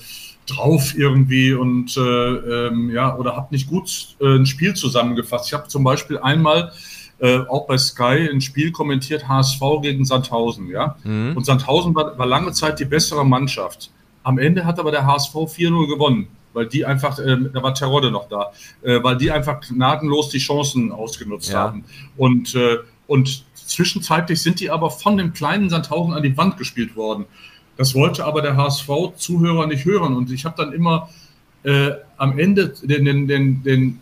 drauf irgendwie und äh, ähm, ja, oder habe nicht gut äh, ein Spiel zusammengefasst. Ich habe zum Beispiel einmal äh, auch bei Sky ein Spiel kommentiert, HSV gegen Sandhausen, ja. Mhm. Und Sandhausen war, war, lange Zeit die bessere Mannschaft. Am Ende hat aber der HSV 4-0 gewonnen, weil die einfach, äh, da war Terodde noch da, äh, weil die einfach gnadenlos die Chancen ausgenutzt ja. haben. Und, äh, und zwischenzeitlich sind die aber von dem kleinen Sandhausen an die Wand gespielt worden. Das wollte aber der HSV-Zuhörer nicht hören. Und ich habe dann immer äh, am Ende den, den, den, den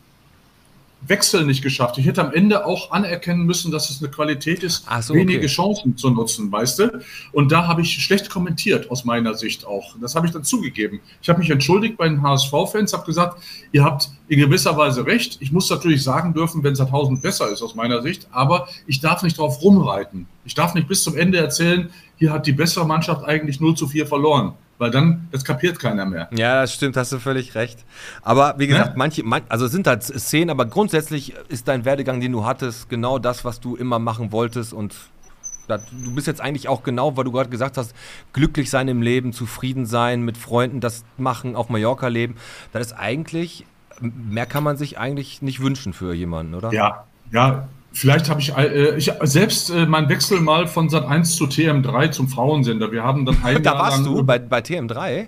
Wechsel nicht geschafft. Ich hätte am Ende auch anerkennen müssen, dass es eine Qualität ist, so, wenige okay. Chancen zu nutzen, weißt du? Und da habe ich schlecht kommentiert, aus meiner Sicht auch. Das habe ich dann zugegeben. Ich habe mich entschuldigt bei den HSV-Fans, habe gesagt, ihr habt in gewisser Weise recht. Ich muss natürlich sagen dürfen, wenn Sandhausen besser ist, aus meiner Sicht, aber ich darf nicht drauf rumreiten. Ich darf nicht bis zum Ende erzählen, hier hat die bessere Mannschaft eigentlich 0 zu 4 verloren. Weil dann, das kapiert keiner mehr. Ja, das stimmt, hast du völlig recht. Aber wie gesagt, ja? manche, man, also es sind halt Szenen, aber grundsätzlich ist dein Werdegang, den du hattest, genau das, was du immer machen wolltest und du bist jetzt eigentlich auch genau, weil du gerade gesagt hast, glücklich sein im Leben, zufrieden sein, mit Freunden das machen, auf Mallorca leben. Das ist eigentlich, mehr kann man sich eigentlich nicht wünschen für jemanden, oder? Ja, ja, Vielleicht habe ich, äh, ich selbst äh, meinen Wechsel mal von Sat 1 zu TM3 zum Frauensender. Wir haben dann ein da Jahr warst lang, du bei, bei TM3?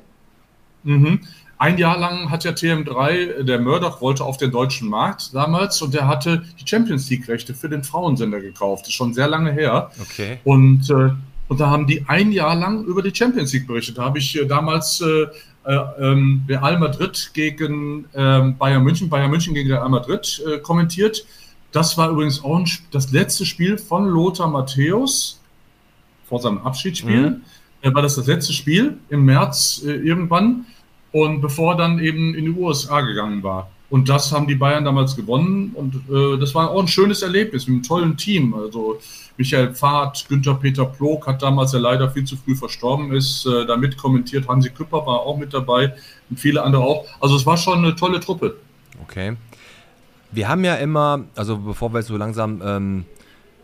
Mhm. Ein Jahr lang hat ja TM3, der Murdoch wollte auf den deutschen Markt damals und der hatte die Champions League-Rechte für den Frauensender gekauft. Das ist schon sehr lange her. Okay. Und, äh, und da haben die ein Jahr lang über die Champions League berichtet. Da habe ich äh, damals äh, äh, ähm, Real Madrid gegen ähm, Bayern München, Bayern München gegen Real Madrid äh, kommentiert. Das war übrigens auch ein, das letzte Spiel von Lothar Matthäus vor seinem Abschiedsspiel. Mhm. War das das letzte Spiel im März äh, irgendwann und bevor er dann eben in die USA gegangen war. Und das haben die Bayern damals gewonnen und äh, das war auch ein schönes Erlebnis mit einem tollen Team. Also Michael Pfad, Günther Peter Plog hat damals, der leider viel zu früh verstorben ist, äh, da mitkommentiert. Hansi Küpper war auch mit dabei und viele andere auch. Also es war schon eine tolle Truppe. Okay. Wir haben ja immer, also bevor wir so langsam ähm,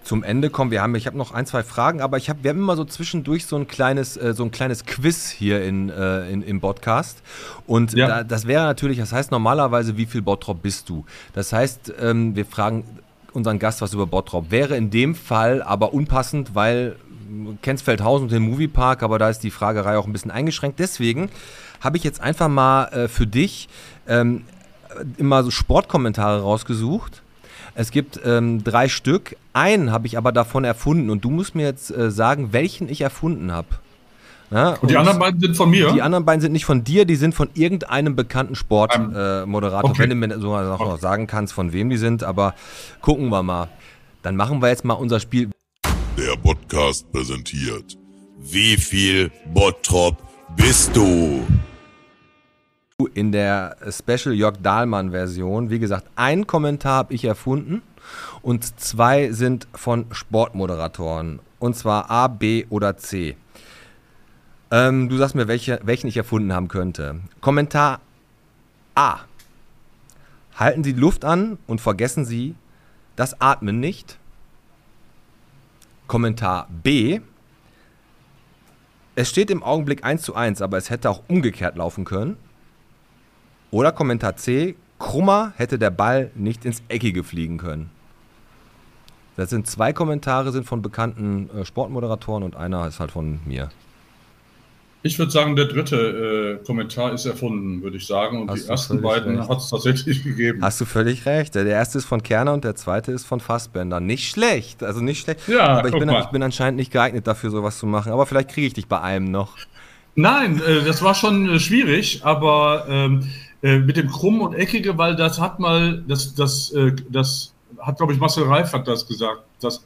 zum Ende kommen, wir haben, ich habe noch ein, zwei Fragen, aber ich hab, wir haben immer so zwischendurch so ein kleines, äh, so ein kleines Quiz hier in, äh, in, im Podcast. Und ja. da, das wäre natürlich, das heißt normalerweise, wie viel Bottrop bist du? Das heißt, ähm, wir fragen unseren Gast was über Bottrop. Wäre in dem Fall aber unpassend, weil kennst Feldhausen und den Moviepark, aber da ist die Fragerei auch ein bisschen eingeschränkt. Deswegen habe ich jetzt einfach mal äh, für dich ähm, immer so Sportkommentare rausgesucht. Es gibt ähm, drei Stück. Einen habe ich aber davon erfunden und du musst mir jetzt äh, sagen, welchen ich erfunden habe. Ja, und, und, die anderen beiden sind von mir? Die anderen beiden sind nicht von dir, die sind von irgendeinem bekannten Sportmoderator. Äh, okay. Wenn du mir so noch okay. sagen kannst, von wem die sind, aber gucken wir mal. Dann machen wir jetzt mal unser Spiel. Der Podcast präsentiert. Wie viel Bottrop bist du? In der Special Jörg Dahlmann Version, wie gesagt, ein Kommentar habe ich erfunden und zwei sind von Sportmoderatoren. Und zwar A, B oder C. Ähm, du sagst mir, welche, welchen ich erfunden haben könnte. Kommentar A. Halten Sie die Luft an und vergessen Sie das Atmen nicht. Kommentar B. Es steht im Augenblick 1 zu 1, aber es hätte auch umgekehrt laufen können. Oder Kommentar C. Krummer hätte der Ball nicht ins Eckige fliegen können. Das sind zwei Kommentare, sind von bekannten äh, Sportmoderatoren und einer ist halt von mir. Ich würde sagen, der dritte äh, Kommentar ist erfunden, würde ich sagen. Und Hast die ersten beiden hat es tatsächlich gegeben. Hast du völlig recht. Der erste ist von Kerner und der zweite ist von Fassbender. Nicht schlecht, also nicht schlecht. Ja, aber ich bin, ich bin, anscheinend nicht geeignet dafür, sowas zu machen. Aber vielleicht kriege ich dich bei einem noch. Nein, äh, das war schon äh, schwierig, aber ähm, äh, mit dem Krumm und Eckige, weil das hat mal, das, das, äh, das hat, glaube ich, Marcel Reif hat das gesagt. Das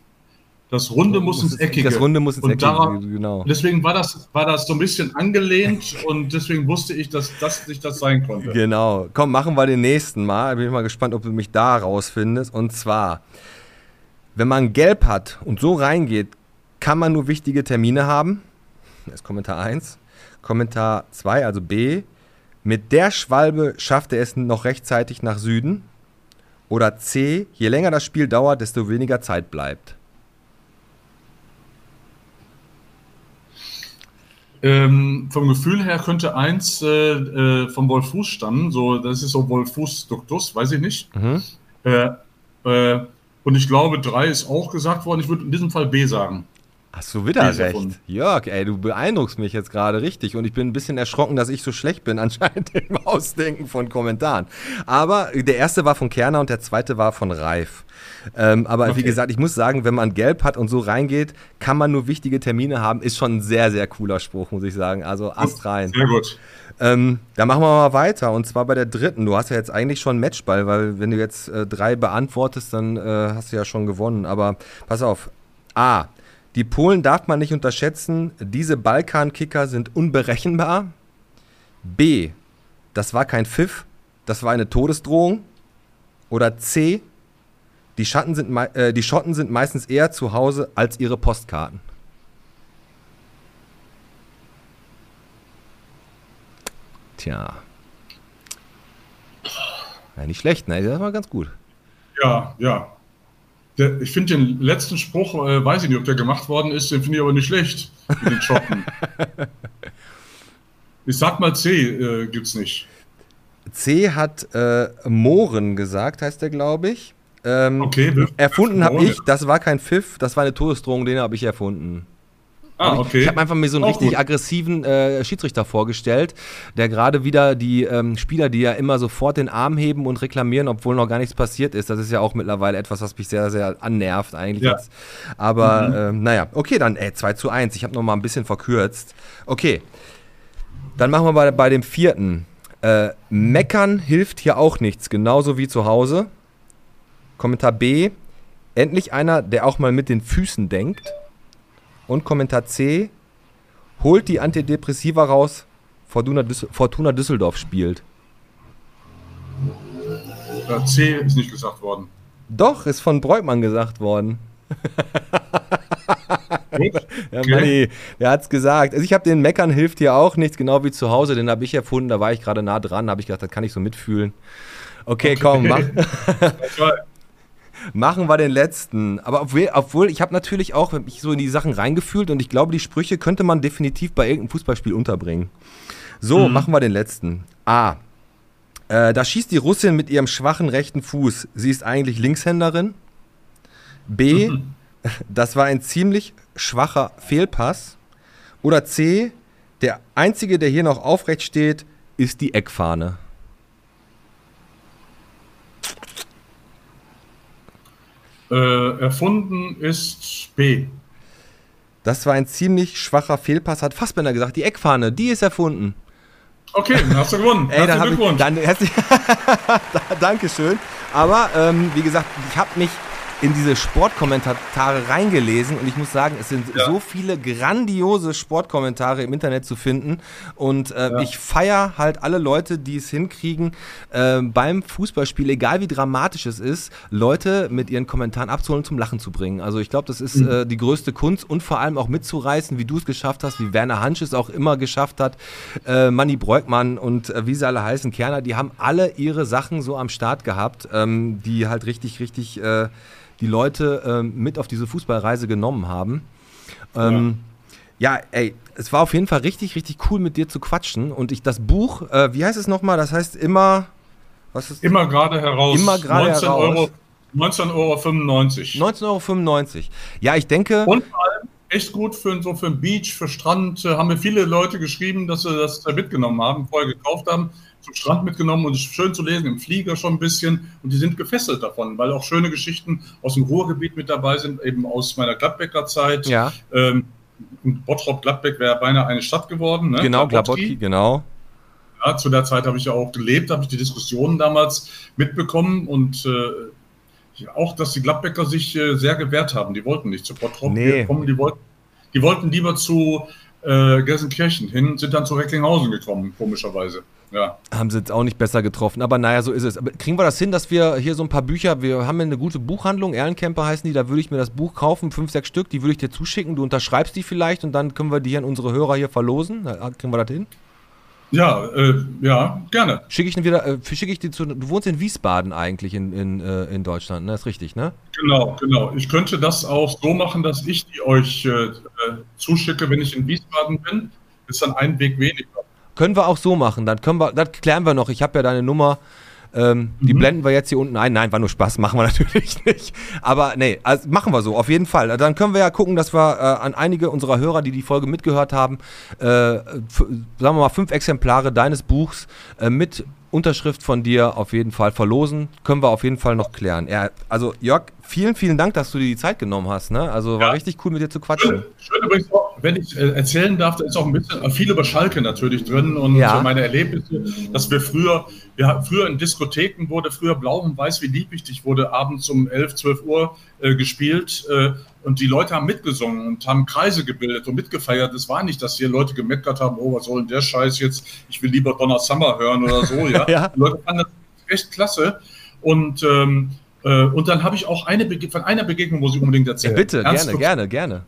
das Runde muss ins Eckige. Das Runde muss ins und Eckige, daran, genau. Deswegen war das, war das so ein bisschen angelehnt und deswegen wusste ich, dass das nicht das sein konnte. Genau. Komm, machen wir den nächsten Mal. Bin ich mal gespannt, ob du mich da rausfindest. Und zwar, wenn man gelb hat und so reingeht, kann man nur wichtige Termine haben. Das ist Kommentar 1. Kommentar 2, also B. Mit der Schwalbe schafft er es noch rechtzeitig nach Süden. Oder C, je länger das Spiel dauert, desto weniger Zeit bleibt. Ähm, vom Gefühl her könnte eins äh, äh, vom Wolfuß stammen. So, das ist so Wolfuß-Duktus, weiß ich nicht. Mhm. Äh, äh, und ich glaube, drei ist auch gesagt worden. Ich würde in diesem Fall B sagen. Hast du wieder recht. Jörg, ey, du beeindruckst mich jetzt gerade richtig und ich bin ein bisschen erschrocken, dass ich so schlecht bin anscheinend im Ausdenken von Kommentaren. Aber der erste war von Kerner und der zweite war von Reif. Ähm, aber okay. wie gesagt, ich muss sagen, wenn man gelb hat und so reingeht, kann man nur wichtige Termine haben. Ist schon ein sehr, sehr cooler Spruch, muss ich sagen. Also Ast rein. Sehr gut. Ähm, da machen wir mal weiter und zwar bei der dritten. Du hast ja jetzt eigentlich schon Matchball, weil wenn du jetzt äh, drei beantwortest, dann äh, hast du ja schon gewonnen. Aber pass auf. A. Die Polen darf man nicht unterschätzen. Diese Balkankicker sind unberechenbar. B. Das war kein Pfiff, das war eine Todesdrohung. Oder C. Die, Schatten sind, äh, die Schotten sind meistens eher zu Hause als ihre Postkarten. Tja. Ja, nicht schlecht, ne? Das war ganz gut. Ja, ja. Der, ich finde den letzten Spruch, äh, weiß ich nicht, ob der gemacht worden ist, den finde ich aber nicht schlecht mit den Schotten. ich sag mal C, äh, gibt's nicht. C hat äh, Mohren gesagt, heißt der, glaube ich. Ähm, okay, erfunden habe ich, das war kein Pfiff, das war eine Todesdrohung, den habe ich erfunden. Ah, okay. Ich, habe einfach mir so einen Auch richtig gut. aggressiven äh, Schiedsrichter vorgestellt, der gerade wieder die ähm, Spieler, die ja immer sofort den Arm heben und reklamieren, obwohl noch gar nichts passiert ist. Das ist ja auch mittlerweile etwas, was mich sehr, sehr annervt eigentlich. Ja. Jetzt. Aber mhm. ähm, naja, okay, dann ey, 2 zu 1. Ich habe noch mal ein bisschen verkürzt. Okay, dann machen wir bei, bei dem vierten. Äh, meckern hilft hier auch nichts, genauso wie zu Hause. Kommentar B, endlich einer, der auch mal mit den Füßen denkt. Und Kommentar C, holt die Antidepressiva raus, Fortuna, Düssel Fortuna Düsseldorf spielt. Ja, C ist nicht gesagt worden. Doch, ist von Breutmann gesagt worden. ja. Manni, der hat's gesagt. Also ich habe den Meckern hilft hier auch nichts, genau wie zu Hause. Den habe ich erfunden, da war ich gerade nah dran, habe ich gedacht, das kann ich so mitfühlen. Okay, okay. komm, mach. Machen wir den letzten. Aber obwohl, obwohl ich habe natürlich auch mich so in die Sachen reingefühlt und ich glaube, die Sprüche könnte man definitiv bei irgendeinem Fußballspiel unterbringen. So, mhm. machen wir den letzten. A. Äh, da schießt die Russin mit ihrem schwachen rechten Fuß. Sie ist eigentlich Linkshänderin. B. Mhm. Das war ein ziemlich schwacher Fehlpass. Oder C. Der einzige, der hier noch aufrecht steht, ist die Eckfahne. Äh, erfunden ist B. Das war ein ziemlich schwacher Fehlpass, hat Fassbender gesagt. Die Eckfahne, die ist erfunden. Okay, dann hast du gewonnen. Ey, dann hab ich, Glückwunsch. dann, herzlich, Dankeschön. Aber ähm, wie gesagt, ich habe mich in diese Sportkommentare reingelesen und ich muss sagen, es sind Ja. so viele grandiose Sportkommentare im Internet zu finden und äh, Ja. ich feier halt alle Leute, die es hinkriegen, äh, beim Fußballspiel, egal wie dramatisch es ist, Leute mit ihren Kommentaren abzuholen und zum Lachen zu bringen. Also ich glaube, das ist äh, die größte Kunst und vor allem auch mitzureißen, wie du es geschafft hast, wie Werner Hansch es auch immer geschafft hat, äh, Manni Breukmann und äh, wie sie alle heißen, Kerner, die haben alle ihre Sachen so am Start gehabt, ähm, die halt richtig, richtig äh, die Leute ähm, mit auf diese Fußballreise genommen haben. Ähm, ja. ey, es war auf jeden Fall richtig, richtig cool mit dir zu quatschen und ich das Buch, äh, wie heißt es nochmal? Das heißt immer, was ist Immer gerade heraus. Immer gerade 19 heraus. Euro, 19,95 Euro. 95. 19,95 Euro. Ja, ich denke, Und vor allem echt gut für, so für den Beach, für Strand. Äh, haben mir viele Leute geschrieben, dass sie das da mitgenommen haben, vorher gekauft haben, zum Strand mitgenommen und es ist schön zu lesen, im Flieger schon ein bisschen. Und die sind gefesselt davon, weil auch schöne Geschichten aus dem Ruhrgebiet mit dabei sind, eben aus meiner Gladbecker Zeit. ja, Ähm, Bottrop-Gladbeck wäre beinahe eine Stadt geworden. Ne? genau, Glabotki. Genau. Ja, zu der Zeit habe ich ja auch gelebt, habe ich die Diskussionen damals mitbekommen und äh, auch, dass die Gladbecker sich äh, sehr gewehrt haben. Die wollten nicht zu Bottrop Nee. kommen, die wollten, die wollten lieber zu äh, Gelsenkirchen hin, sind dann zu Recklinghausen gekommen, komischerweise. Ja. Haben sie jetzt auch nicht besser getroffen, aber naja, so ist es. Aber kriegen wir das hin, dass wir hier so ein paar Bücher, wir haben ja eine gute Buchhandlung, Ehrencamper heißen die, da würde ich mir das Buch kaufen, fünf, sechs Stück, die würde ich dir zuschicken, du unterschreibst die vielleicht und dann können wir die an unsere Hörer hier verlosen. Kriegen wir das hin? Ja, äh, ja, gerne. Schicke ich, wieder, äh, schicke ich die zu, du wohnst in Wiesbaden eigentlich in, in, äh, in Deutschland, ne? ist richtig, ne? Genau, genau. Ich könnte das auch so machen, dass ich die euch äh, äh, zuschicke, wenn ich in Wiesbaden bin. Ist dann ein Weg weniger. Können wir auch so machen, dann können wir, das klären wir noch. Ich habe ja deine Nummer, ähm, die Mhm. blenden wir jetzt hier unten ein. Nein, war nur Spaß, machen wir natürlich nicht. Aber nee, also machen wir so, auf jeden Fall. Dann können wir ja gucken, dass wir äh, an einige unserer Hörer, die die Folge mitgehört haben, äh, sagen wir mal fünf Exemplare deines Buchs äh, mit Unterschrift von dir auf jeden Fall verlosen. Können wir auf jeden Fall noch klären. Ja, also Jörg, vielen, vielen Dank, dass du dir die Zeit genommen hast. Ne? Also war Ja. richtig cool mit dir zu quatschen. Schön, schön übrigens auch, wenn ich äh, erzählen darf, da ist auch ein bisschen viel über Schalke natürlich drin und Ja. äh, meine Erlebnisse, dass wir früher, wir hatten früher in Diskotheken wurde früher Blau und Weiß wie liebwichtig wurde abends um 11, 12 Uhr äh, gespielt äh, und die Leute haben mitgesungen und haben Kreise gebildet und mitgefeiert. Es war nicht, dass hier Leute gemeckert haben, oh, was soll denn der Scheiß jetzt? Ich will lieber Donna Summer hören oder so. Ja, Ja. Die Leute fanden das echt klasse und ähm, äh, und dann habe ich auch eine Bege von einer Begegnung, muss ich unbedingt Ja, erzählen. bitte, Ernst gerne, gerne, gerne.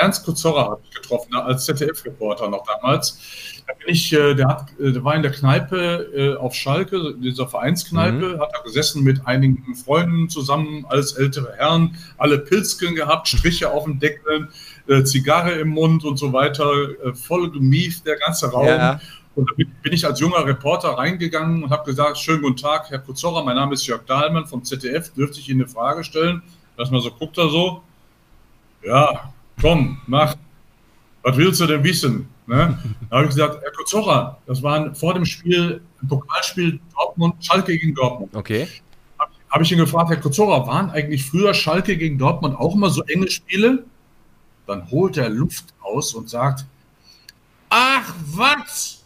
Ernst Kuzorra habe ich getroffen, als ZDF-Reporter noch damals. Da bin ich, äh, der, hat, äh, der war in der Kneipe äh, auf Schalke, dieser Vereinskneipe, hat da gesessen mit einigen Freunden zusammen, alles ältere Herren, alle Pilzken gehabt, Striche auf dem Deckel, Zigarre im Mund und so weiter, voll gemieft, der ganze Raum. Ja. Und da bin ich als junger Reporter reingegangen und habe gesagt, schönen guten Tag, Herr Kuzorra, mein Name ist Jörg Dahlmann vom ZDF, dürfte ich Ihnen eine Frage stellen? Lass mal so, guckt er so, ja, komm, mach. Was willst du denn wissen? Ne? Da habe ich gesagt, Herr Kozora, das war vor dem Spiel, ein Pokalspiel Dortmund, Schalke gegen Dortmund. Okay. Habe ich ihn gefragt, Herr Kozora, waren eigentlich früher Schalke gegen Dortmund auch immer so enge Spiele? Dann holt er Luft aus und sagt, ach was,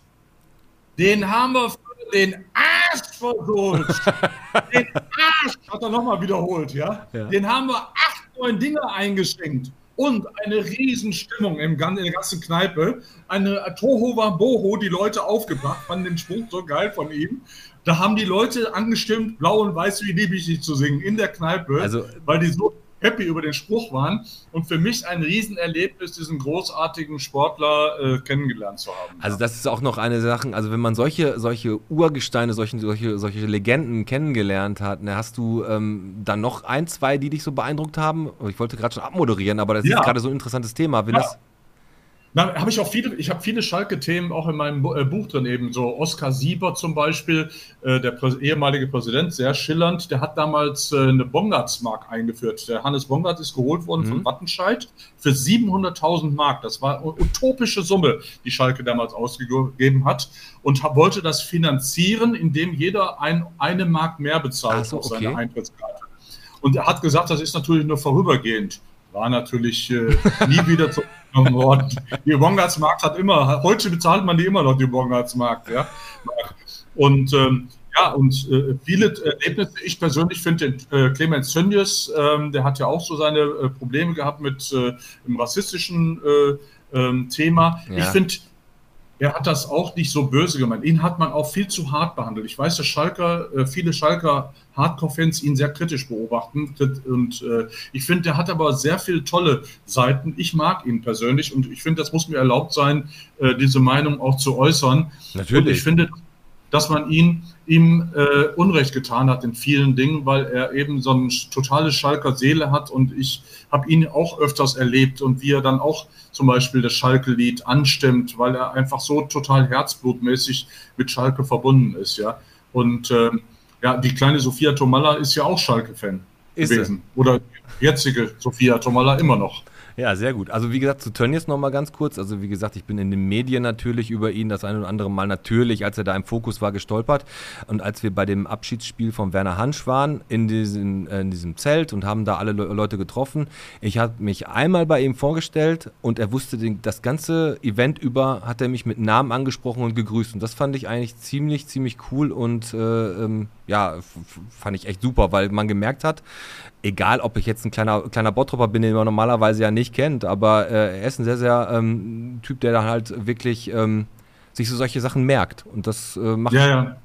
den haben wir für den Arsch versohlt. den Arsch, hat er nochmal wiederholt, ja? Ja. Den haben wir acht, neun Dinge eingeschenkt. Und eine Riesenstimmung im, in der ganzen Kneipe. Eine Tohova Boho, die Leute aufgebracht, fanden den Spruch so geil von ihm. Da haben die Leute angestimmt, blau und weiß wie lieb ich dich zu singen in der Kneipe, Also- weil die so happy über den Spruch waren. Und für mich ein Riesenerlebnis, diesen großartigen Sportler äh, kennengelernt zu haben. Also das ist auch noch eine Sache, also wenn man solche, solche Urgesteine, solche, solche, solche Legenden kennengelernt hat, ne, hast du ähm, dann noch ein, zwei, die dich so beeindruckt haben? Ich wollte gerade schon abmoderieren, aber das Ja. ist gerade so ein interessantes Thema. Wenn Ja. Na, habe ich auch viele, ich habe viele Schalke-Themen auch in meinem äh, Buch drin, eben so Oskar Sieber zum Beispiel, äh, der Prä ehemalige Präsident, sehr schillernd, der hat damals äh, eine Bongarts-Mark eingeführt. Der Hannes Bongard ist geholt worden Mhm. von Wattenscheid für 700.000 Mark. Das war eine utopische Summe, die Schalke damals ausgegeben hat und wollte das finanzieren, indem jeder ein, eine Mark mehr bezahlt Ach so, auf seine okay. Eintrittskarte. Und er hat gesagt, das ist natürlich nur vorübergehend. War natürlich äh, nie wieder zurückgenommen worden. Die Bongartsmarkt hat immer, heute bezahlt man die immer noch, die Bongartsmarkt. Ja? Und ähm, ja, und äh, viele Erlebnisse, ich persönlich finde den äh, Clemens Tönnies, ähm, der hat ja auch so seine äh, Probleme gehabt mit äh, dem rassistischen äh, ähm, Thema. Ja. Ich finde, er hat das auch nicht so böse gemeint. Ihn hat man auch viel zu hart behandelt. Ich weiß, dass Schalker, äh, viele Schalker Hardcore-Fans ihn sehr kritisch beobachten. Und äh, ich finde, der hat aber sehr viele tolle Seiten. Ich mag ihn persönlich und ich finde, das muss mir erlaubt sein, äh, diese Meinung auch zu äußern. Natürlich. Und ich finde, dass man ihn, ihm äh, Unrecht getan hat in vielen Dingen, weil er eben so eine totale Schalker Seele hat und ich habe ihn auch öfters erlebt und wie er dann auch zum Beispiel das Schalke-Lied anstimmt, weil er einfach so total herzblutmäßig mit Schalke verbunden ist, ja. Und ähm, ja, die kleine Sophia Tomalla ist ja auch Schalke-Fan Ist sie? gewesen. Oder jetzige Sophia Tomalla immer noch. Ja, sehr gut. Also wie gesagt, zu Tönnies noch mal ganz kurz. Also wie gesagt, ich bin in den Medien natürlich über ihn das eine oder andere Mal natürlich, als er da im Fokus war, gestolpert. Und als wir bei dem Abschiedsspiel von Werner Hansch waren, in diesem, äh, in diesem Zelt und haben da alle Le Leute getroffen, ich habe mich einmal bei ihm vorgestellt und er wusste den, das ganze Event über, hat er mich mit Namen angesprochen und gegrüßt. Und das fand ich eigentlich ziemlich, ziemlich cool und äh, ähm, ja, fand ich echt super, weil man gemerkt hat, egal ob ich jetzt ein kleiner, kleiner Bottropper bin, den man normalerweise ja nicht kennt, aber äh, er ist ein sehr, sehr ähm, Typ, der dann halt wirklich ähm, sich so solche Sachen merkt. Und das äh, macht. Ja, ja.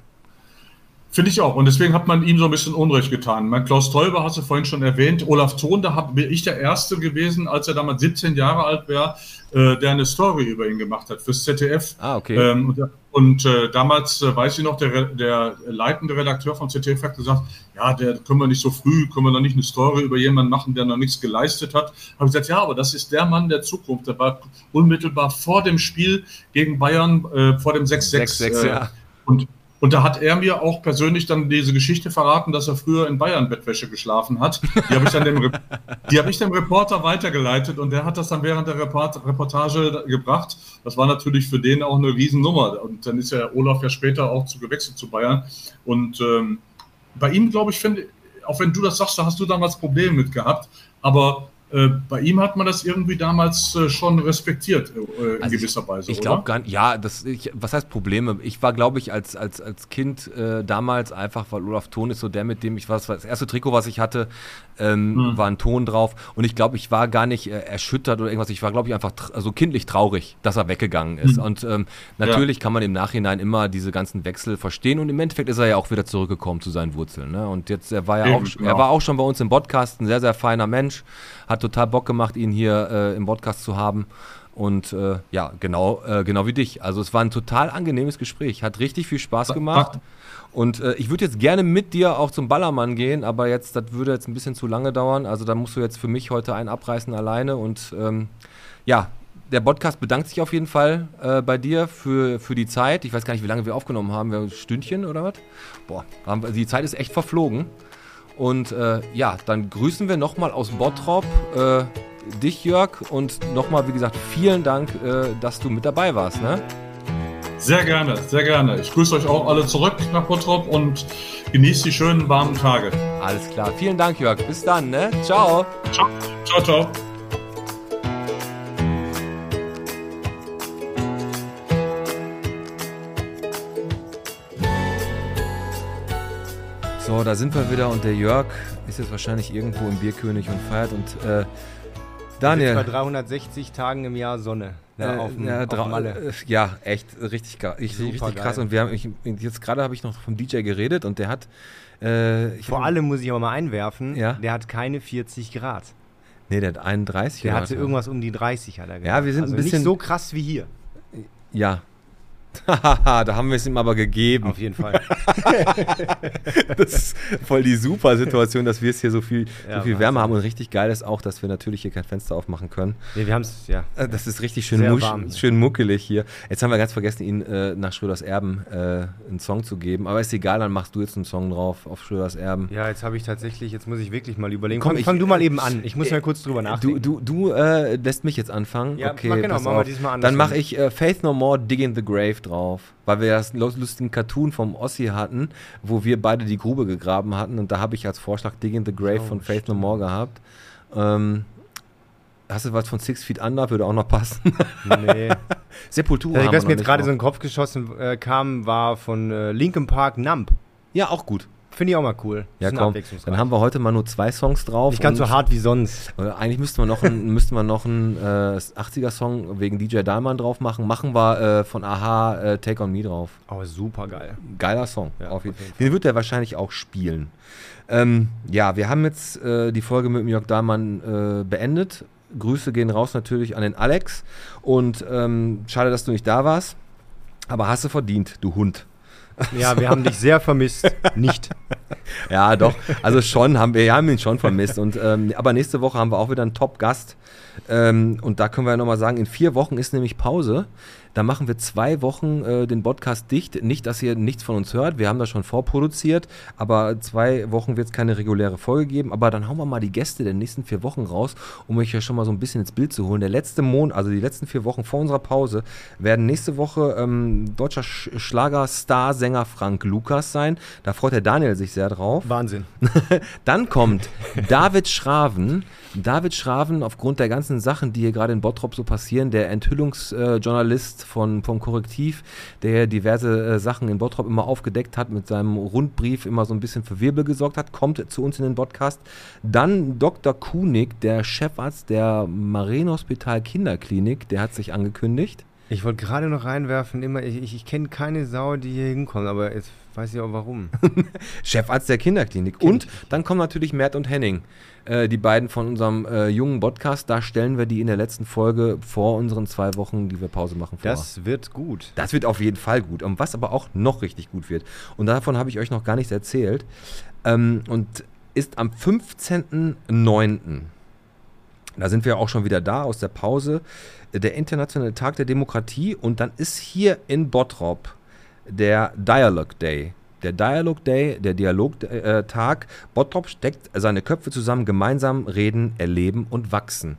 Finde ich auch. Und deswegen hat man ihm so ein bisschen Unrecht getan. Mein Klaus Teuber hast du vorhin schon erwähnt. Olaf Thon, da bin ich der Erste gewesen, als er damals 17 Jahre alt war, äh, der eine Story über ihn gemacht hat fürs ZDF. Ah, okay. Ähm, und und äh, damals äh, weiß ich noch, der, der leitende Redakteur von ZDF hat gesagt, ja, der können wir nicht so früh, können wir noch nicht eine Story über jemanden machen, der noch nichts geleistet hat. Habe ich gesagt, ja, aber das ist der Mann der Zukunft. Der war unmittelbar vor dem Spiel gegen Bayern, äh, vor dem 6-6. 6-6, äh, ja. Und, und da hat er mir auch persönlich dann diese Geschichte verraten, dass er früher in Bayern Bettwäsche geschlafen hat. Die habe ich dann dem, habe ich dem Reporter weitergeleitet und der hat das dann während der Report Reportage gebracht. Das war natürlich für den auch eine Riesennummer. Und dann ist ja Olaf ja später auch zu gewechselt zu Bayern. Und ähm, bei ihm, glaube ich, finde, auch wenn du das sagst, da hast du damals Probleme mit gehabt, aber bei ihm hat man das irgendwie damals äh, schon respektiert, äh, in Also gewisser Weise, Ich glaube gar nicht, ja, das, ich, was heißt Probleme? Ich war, glaube ich, als, als, als Kind äh, damals einfach, weil Olaf Thon ist so der, mit dem ich war, das erste Trikot, was ich hatte, ähm, Hm. war ein Ton drauf und ich glaube, ich war gar nicht äh, erschüttert oder irgendwas, ich war, glaube ich, einfach tr also kindlich traurig, dass er weggegangen ist Hm. und ähm, natürlich kann man im Nachhinein immer diese ganzen Wechsel verstehen und im Endeffekt ist er ja auch wieder zurückgekommen zu seinen Wurzeln, ne? und jetzt, er war ja Eben, auch, er genau. war auch schon bei uns im Podcast, ein sehr, sehr feiner Mensch, hat total Bock gemacht, ihn hier äh, im Podcast zu haben. Und äh, ja, genau, äh, genau wie dich. Also es war ein total angenehmes Gespräch. Hat richtig viel Spaß gemacht. Und äh, ich würde jetzt gerne mit dir auch zum Ballermann gehen, aber jetzt, das würde jetzt ein bisschen zu lange dauern. Also da musst du jetzt für mich heute einen abreißen alleine. Und ähm, ja, der Podcast bedankt sich auf jeden Fall äh, bei dir für, für die Zeit. Ich weiß gar nicht, wie lange wir aufgenommen haben. Wir ein Stündchen oder was? Boah, haben die Zeit ist echt verflogen. Und äh, ja, dann grüßen wir nochmal aus Bottrop äh, dich, Jörg. Und nochmal, wie gesagt, vielen Dank, äh, dass du mit dabei warst. Ne? Sehr gerne, sehr gerne. Ich grüße euch auch alle zurück nach Bottrop und genießt die schönen warmen Tage. Alles klar. Vielen Dank, Jörg. Bis dann. Ne? Ciao. Ciao, ciao. ciao. So, da sind wir wieder und der Jörg ist jetzt wahrscheinlich irgendwo im Bierkönig und feiert. Und äh, Bei Daniel. 360 Tagen im Jahr Sonne. Ja, Äh, auf, dem- ja, auf Malle. äh, ja, echt richtig, ich, richtig krass. Und wir haben, ich, jetzt gerade habe ich noch vom DJ geredet und der hat. Äh, Vor hab- allem muss ich aber mal einwerfen, Ja. der hat keine 40 Grad. Nee, der hat 31. Der Grad, hatte ja. irgendwas um die 30 hat er gehabt. Ja, wir sind ein also bisschen- nicht so krass wie hier. Ja. Da haben wir es ihm aber gegeben. Auf jeden Fall. Das ist voll die super Situation, dass wir es hier so viel, Ja, so viel Wahnsinn. Wärme haben. Und richtig geil ist auch, dass wir natürlich hier kein Fenster aufmachen können. nee, wir haben es, ja. Äh, Das ist richtig schön, musch, warm schön muckelig hier. Jetzt haben wir ganz vergessen, ihn äh, nach Schröders Erben äh, einen Song zu geben. Aber ist egal, dann machst du jetzt einen Song drauf auf Schröders Erben. Ja, jetzt habe ich tatsächlich, jetzt muss ich wirklich mal überlegen. Komm, fang, ich- fang du mal eben an. Ich muss mal kurz drüber Du, nachdenken. du, du äh, lässt mich jetzt anfangen. Ja, okay, mach genau, machen wir diesmal Dann andersrum. mache ich äh, Faith No More, Dig in the Grave Drauf, weil wir das lu- lustigen Cartoon vom Ossi hatten, wo wir beide die Grube gegraben hatten und da habe ich als Vorschlag Dig in the Grave Oh, von Faith No More gehabt. Ähm, hast du was von Six Feet Under? Würde auch noch passen. Nee. Sepultura Also, wir was mir jetzt gerade so in den Kopf geschossen äh, kam, war von äh, Linkin Park Numb. Ja, auch gut. Finde ich auch mal cool. Ja, komm, dann haben wir heute mal nur zwei Songs drauf. Nicht ganz so hart wie sonst. Äh, Eigentlich müssten wir noch einen, müssten wir noch einen äh, 80er-Song wegen DJ Dahlmann drauf machen. Machen wir äh, von Aha äh, Take On Me drauf. Aber super geil. Geiler Song. Ja, auf jeden. Fall. Den wird er wahrscheinlich auch spielen. Ähm, ja, wir haben jetzt äh, die Folge mit Jörg Dahlmann äh, beendet. Grüße gehen raus natürlich an den Alex. Und ähm, schade, dass du nicht da warst. Aber hast du verdient, du Hund. Ja, wir haben dich sehr vermisst. Nicht. Ja, doch. Also schon haben wir, wir haben ihn schon vermisst. Und, ähm, aber nächste Woche haben wir auch wieder einen Top-Gast. Ähm, und da können wir ja nochmal sagen, in vier Wochen ist nämlich Pause. Da machen wir zwei Wochen äh, den Podcast dicht. Nicht, dass ihr nichts von uns hört. Wir haben das schon vorproduziert. Aber zwei Wochen wird es keine reguläre Folge geben. Aber dann hauen wir mal die Gäste der nächsten vier Wochen raus, um euch ja schon mal so ein bisschen ins Bild zu holen. Der letzte Monat, also die letzten vier Wochen vor unserer Pause, werden nächste Woche ähm, deutscher Sch Schlager-Star-Sänger Frank Lukas sein. Da freut der Daniel sich sehr drauf. Wahnsinn. Dann kommt David Schraven. David Schraven, aufgrund der ganzen Sachen, die hier gerade in Bottrop so passieren, der Enthüllungsjournalist von, vom Korrektiv, der diverse äh, Sachen in Bottrop immer aufgedeckt hat, mit seinem Rundbrief immer so ein bisschen für Wirbel gesorgt hat, kommt zu uns in den Podcast. Dann Dr. Kunig, der Chefarzt der Marienhospital Kinderklinik, der hat sich angekündigt. Ich wollte gerade noch reinwerfen, immer, ich, ich, ich kenne keine Sau, die hier hinkommt, aber jetzt weiß ich auch warum. Chefarzt der Kinderklinik. Und dann kommen natürlich Mert und Henning, äh, die beiden von unserem äh, jungen Podcast. Da stellen wir die in der letzten Folge vor unseren zwei Wochen, die wir Pause machen, vor. Das wird gut. Das wird auf jeden Fall gut. Und was aber auch noch richtig gut wird, und davon habe ich euch noch gar nichts erzählt, ähm, und ist am 15.09. Da sind wir auch schon wieder da aus der Pause. Der Internationale Tag der Demokratie. Und dann ist hier in Bottrop der Dialogue Day. Der Dialogue Day, der Dialogtag. Bottrop steckt seine Köpfe zusammen, gemeinsam reden, erleben und wachsen.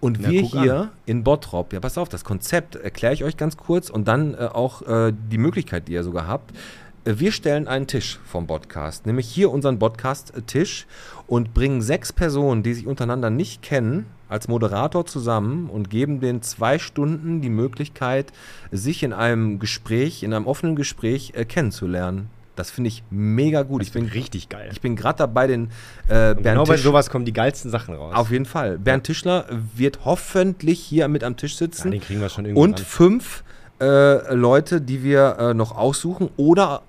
Und Na, wir hier an. in Bottrop, ja, pass auf, das Konzept erkläre ich euch ganz kurz und dann äh, auch äh, die Möglichkeit, die ihr sogar habt. Äh, Wir stellen einen Tisch vom Podcast, nämlich hier unseren Podcast-Tisch und bringen sechs Personen, die sich untereinander nicht kennen, als Moderator zusammen und geben den zwei Stunden die Möglichkeit, sich in einem Gespräch, in einem offenen Gespräch äh, kennenzulernen. Das finde ich mega gut. ich bin richtig geil. Ich bin gerade dabei, den äh, Bernd genau bei sowas kommen die geilsten Sachen raus. auf jeden Fall. Bernd Tischler wird hoffentlich hier mit am Tisch ja, sitzen. den kriegen wir schon irgendwie und fünf äh, Leute, die wir äh, noch aussuchen. Oder,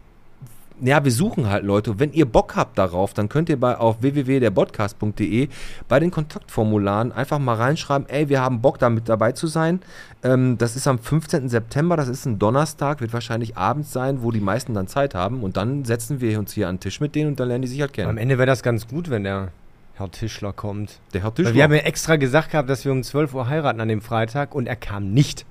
ja, wir suchen halt Leute. Wenn ihr Bock habt darauf, dann könnt ihr bei auf www.derpodcast.de bei den Kontaktformularen einfach mal reinschreiben, ey, wir haben Bock, da mit dabei zu sein. Ähm, das ist am 15. September, das ist ein Donnerstag, wird wahrscheinlich abends sein, wo die meisten dann Zeit haben. Und dann setzen wir uns hier an den Tisch mit denen und dann lernen die sich halt Am kennen. Ende wäre das ganz gut, wenn der Herr Tischler kommt. Der Herr Weil Tischler. wir haben ja extra gesagt gehabt, dass wir um 12 Uhr heiraten an dem Freitag und er kam nicht.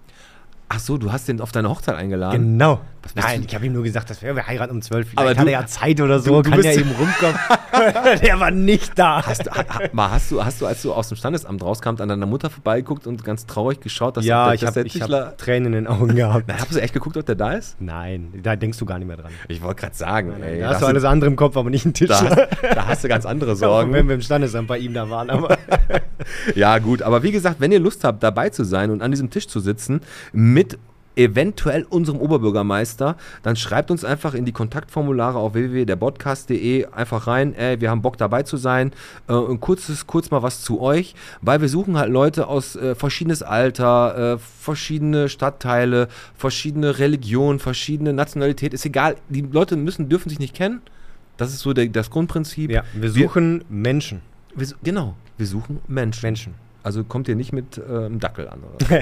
Ach so, du hast den auf deine Hochzeit eingeladen. Genau. Nein, du- ich habe ihm nur gesagt, dass wir, wir heiraten um 12 Vielleicht Aber hat du- er ja Zeit oder so, du- kann bist- ja eben rumkommen. der war nicht da. Hast hast, du, hast du, als du aus dem Standesamt rauskam, an deiner Mutter vorbeigeguckt und ganz traurig geschaut, dass ja, dass ich der habe ich Tischler- hab Tränen in den Augen gehabt. Na, hast du echt geguckt, ob der da ist? Nein, da denkst du gar nicht mehr dran. Ich wollte gerade sagen, ey, da hast du alles andere im Kopf, aber nicht einen da, Tischler. hast, da hast du ganz andere Sorgen. wenn wir im Standesamt bei ihm da waren. Aber Ja, gut, aber wie gesagt, wenn ihr Lust habt, dabei zu sein und an diesem Tisch zu sitzen, mit eventuell unserem Oberbürgermeister, dann schreibt uns einfach in die Kontaktformulare auf www.derpodcast.de einfach rein, ey, wir haben Bock dabei zu sein. Äh, und kurzes, kurz mal was zu euch, weil wir suchen halt Leute aus äh, verschiedenes Alter, äh, verschiedene Stadtteile, verschiedene Religionen, verschiedene Nationalität, ist egal, die Leute müssen, dürfen sich nicht kennen. Das ist so der, das Grundprinzip. ja, wir suchen Menschen. Wir, genau, wir suchen Menschen. Menschen. Also kommt ihr nicht mit äh, einem Dackel an. Oder?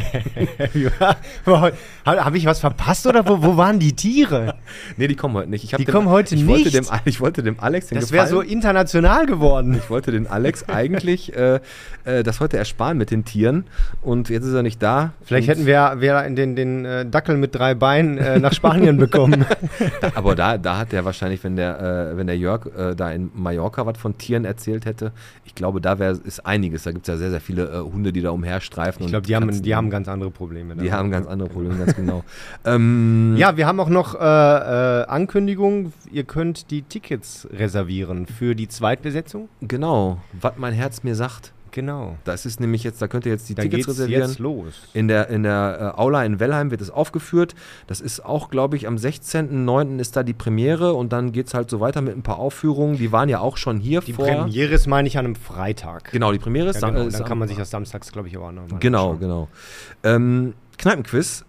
Habe ich was verpasst oder wo, wo waren die Tiere? nee, die kommen heute nicht. Die dem, kommen heute ich Wollte nicht? dem, ich wollte dem Alex den Das wäre so international geworden. Ich wollte den Alex eigentlich äh, äh, das heute ersparen mit den Tieren. Und jetzt ist er nicht da. Vielleicht hätten wir, wir den, den äh, Dackel mit drei Beinen äh, nach Spanien bekommen. Aber da, da hat er wahrscheinlich, wenn der, äh, wenn der Jörg äh, da in Mallorca was von Tieren erzählt hätte, ich glaube, da wär, ist einiges. Da gibt es ja sehr, sehr viele äh, Hunde, die da umherstreifen. Ich und glaube, die haben, die haben ganz andere Probleme. die haben ganz andere Probleme, ganz genau. Ähm, Ja, wir haben auch noch äh, äh, Ankündigung. Ihr könnt die Tickets reservieren für die Zweitbesetzung. Genau, was mein Herz mir sagt. Genau. Das ist nämlich jetzt, da könnt ihr jetzt die Da Tickets reservieren. jetzt los. In der, in der äh, Aula in Wellheim wird es aufgeführt. Das ist auch, glaube ich, am 16.09. ist da die Premiere und dann geht es halt so weiter mit ein paar Aufführungen. Die waren ja auch schon hier Die vor. Premiere ist, meine ich, an einem Freitag. Genau, die Premiere ist, Ja, genau. äh, ist Dann kann man sich das samstags, glaube ich, auch noch mal Genau, anschauen. genau. Ähm, Kneipenquiz.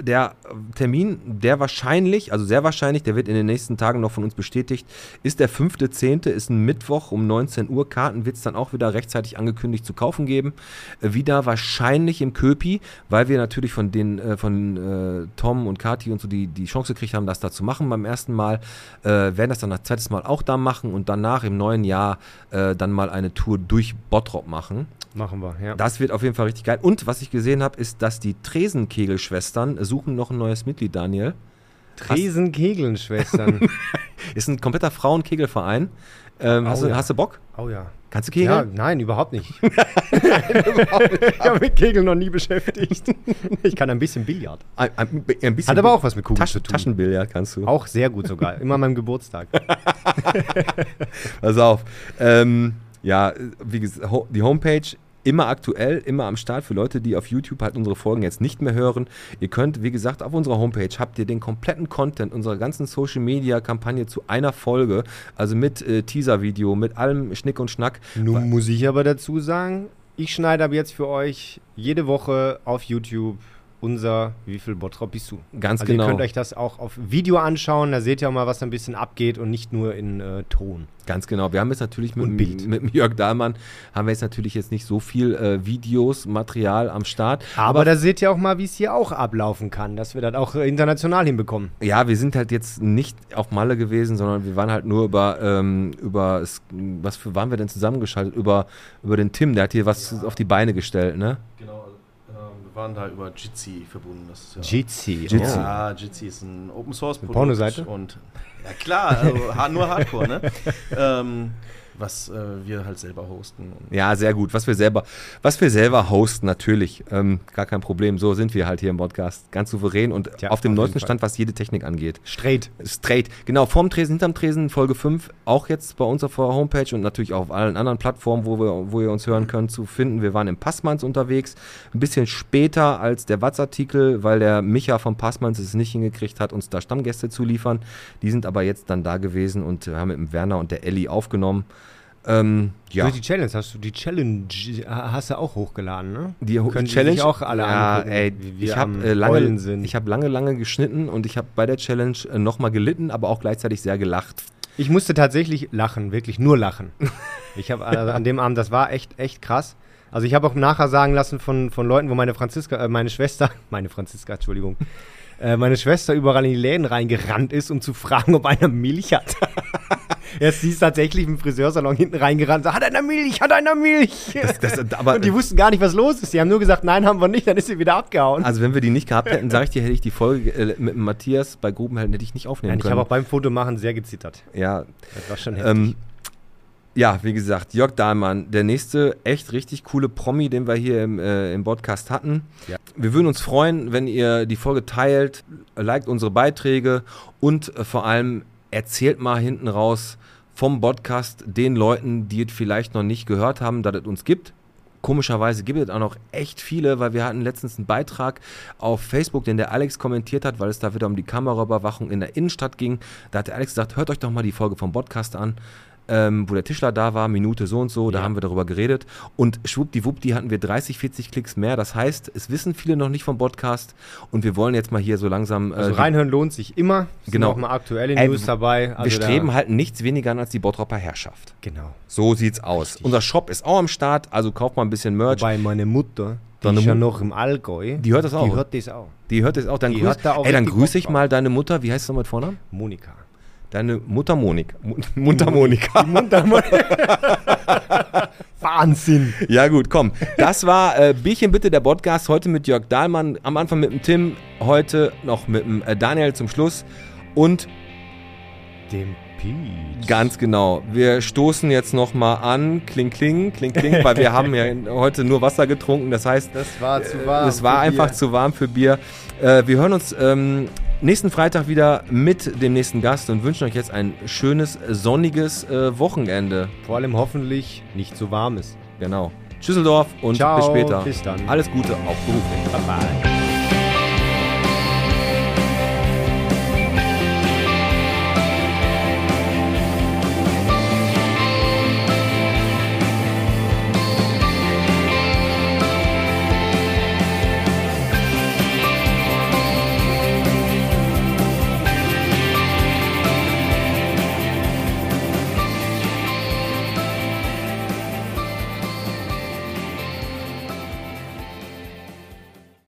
Der Termin, der wahrscheinlich, also sehr wahrscheinlich, der wird in den nächsten Tagen noch von uns bestätigt, ist der 5.10., ist ein Mittwoch um 19 Uhr. Karten wird es dann auch wieder rechtzeitig angekündigt zu kaufen geben. Äh, wieder wahrscheinlich im Köpi, weil wir natürlich von den, äh, von äh, Tom und Kati und so die, die Chance gekriegt haben, das da zu machen beim ersten Mal. Äh, werden das dann das zweites Mal auch da machen und danach im neuen Jahr äh, dann mal eine Tour durch Bottrop machen. Machen wir, ja. Das wird auf jeden Fall richtig geil. Und was ich gesehen habe, ist, dass die Tresenkegelschwestern suchen noch ein neues Mitglied, Daniel. Tresenkegeln-Schwestern. Ist ein kompletter Frauenkegelverein. Ähm, hast, Oh du, ja. hast du Bock? oh ja. Kannst du Ja, kegeln? nein, überhaupt nicht. ich habe mit Kegeln noch nie beschäftigt. Ich kann ein bisschen Billard. Ein, ein, ein bisschen Hat aber auch was mit Kugeln Taschen, zu tun. Taschenbillard kannst du. Auch sehr gut sogar. Immer an meinem Geburtstag. Pass auf. Ähm, ja, wie gesagt, die Homepage immer aktuell, immer am Start für Leute, die auf YouTube halt unsere Folgen jetzt nicht mehr hören. Ihr könnt, wie gesagt, auf unserer Homepage habt ihr den kompletten Content unserer ganzen Social Media Kampagne zu einer Folge, also mit äh, Teaser-Video, mit allem Schnick und Schnack. Nun muss ich aber dazu sagen, ich schneide ab jetzt für euch jede Woche auf YouTube unser Wie viel Bottrop bist du? Ganz also genau. ihr könnt euch das auch auf Video anschauen, da seht ihr auch mal, was ein bisschen abgeht und nicht nur in äh, Ton. Ganz genau. Wir haben jetzt natürlich mit, Bild. mit Jörg Dahlmann haben wir jetzt natürlich jetzt nicht so viel äh, Videos, Material am Start. Aber, da seht ihr auch mal, wie es hier auch ablaufen kann, dass wir das auch äh, international hinbekommen. Ja, wir sind halt jetzt nicht auf Malle gewesen, sondern wir waren halt nur über, ähm, über was für, waren wir denn zusammengeschaltet? Über, über den Tim, der hat hier was auf die Beine gestellt, ne? Genau, waren da über Jitsi verbunden. Das ist ja Jitsi. Jitsi. Ja, Jitsi ist ein Open Source Produkt. Pornoseite? Und ja klar, also nur Hardcore, ne? ähm, was äh, wir halt selber hosten. Und Ja, sehr gut. Was wir selber, was wir selber hosten, natürlich. Ähm, gar kein Problem. So sind wir halt hier im Podcast. Ganz souverän und Tja, auf dem neuesten. Stand, was jede Technik angeht. Straight. Straight. Genau, vorm Tresen, hinterm Tresen, Folge 5, auch jetzt bei uns auf der Homepage und natürlich auch auf allen anderen Plattformen, wo, wir, wo ihr uns hören könnt, zu finden. Wir waren im Passmanns unterwegs, ein bisschen später als der Watz-Artikel, weil der Micha vom Passmanns es nicht hingekriegt hat, uns da Stammgäste zu liefern. Die sind aber jetzt dann da gewesen und haben mit dem Werner und der Elli aufgenommen. Ähm, ja, Durch die Challenge hast du die Challenge hast du auch hochgeladen, ne? die Ho- Können die Challenge sich auch alle ja, angucken, ey, wie wir ich habe äh, lange, ich habe lange, lange geschnitten und ich habe bei der Challenge äh, nochmal gelitten, aber auch gleichzeitig sehr gelacht. Ich musste tatsächlich lachen, wirklich nur lachen. Ich habe also an dem Abend, das war echt, echt krass. Also ich habe auch nachher sagen lassen von, von Leuten, wo meine Franziska, äh, meine Schwester, meine Franziska, Entschuldigung, äh, meine Schwester überall in die Läden reingerannt ist, um zu fragen, ob einer Milch hat. Jetzt sie ist tatsächlich im Friseursalon hinten reingerannt, so, hat einer Milch, hat einer Milch. Das, aber, und die wussten gar nicht, was los ist. Die haben nur gesagt, nein, haben wir nicht, dann ist sie wieder abgehauen. also wenn wir die nicht gehabt hätten, sage ich dir, hätte ich die Folge äh, mit Matthias bei Grubenhelden hätte ich nicht aufnehmen Nein, ich können. habe auch beim Fotomachen sehr gezittert. ja, Das war schon heftig. ähm, ja, wie gesagt, Jörg Dahlmann, der nächste echt richtig coole Promi, den wir hier im, äh, im Podcast hatten. Ja. Wir würden uns freuen, wenn ihr die Folge teilt, liked unsere Beiträge und äh, vor allem erzählt mal hinten raus vom Podcast den Leuten, die es vielleicht noch nicht gehört haben, dass es uns gibt. Komischerweise gibt es auch noch echt viele, weil wir hatten letztens einen Beitrag auf Facebook, den der Alex kommentiert hat, weil es da wieder um die Kameraüberwachung in der Innenstadt ging. Da hat der Alex gesagt, hört euch doch mal die Folge vom Podcast an, ähm, wo der Tischler da war, Minute so und so, da Ja. haben wir darüber geredet. Und schwuppdiwuppdi hatten wir 30, 40 Klicks mehr. Das heißt, es wissen viele noch nicht vom Podcast und wir wollen jetzt mal hier so langsam... äh, Also reinhören lohnt sich immer. Es Genau. Sind auch mal aktuelle News dabei. Also wir streben halt nichts weniger an als die Bottropper Herrschaft. Genau. So sieht's aus. Richtig. Unser Shop ist auch am Start, also kauft mal ein bisschen Merch. Wobei meine Mutter, die ist ja noch im Allgäu. Die hört das auch. Die hört das auch. Die hört es auch. Dann grüß, da auch ey, dann grüße ich mal deine Mutter. Wie heißt du noch mit Vornamen? Monika. Deine Mutter Monika. Mu- Mutter Monika. Wahnsinn. Ja gut, komm. Das war äh, Bierchen bitte, der Podcast. Heute mit Jörg Dahlmann. Am Anfang mit dem Tim. Heute noch mit dem äh, Daniel zum Schluss. Und Dem Peach. Ganz genau. Wir stoßen jetzt nochmal an. Kling, kling, kling, kling, weil wir haben ja heute nur Wasser getrunken. Das heißt, Das war zu warm. es war einfach Bier. zu warm für Bier. Äh, wir hören uns ähm, nächsten Freitag wieder mit dem nächsten Gast und wünschen euch jetzt ein schönes, sonniges äh, Wochenende. Vor allem hoffentlich nicht so warm ist. Genau. Tschüsseldorf und Ciao, bis später. bis dann. Alles Gute, auch beruflich. Bye bye.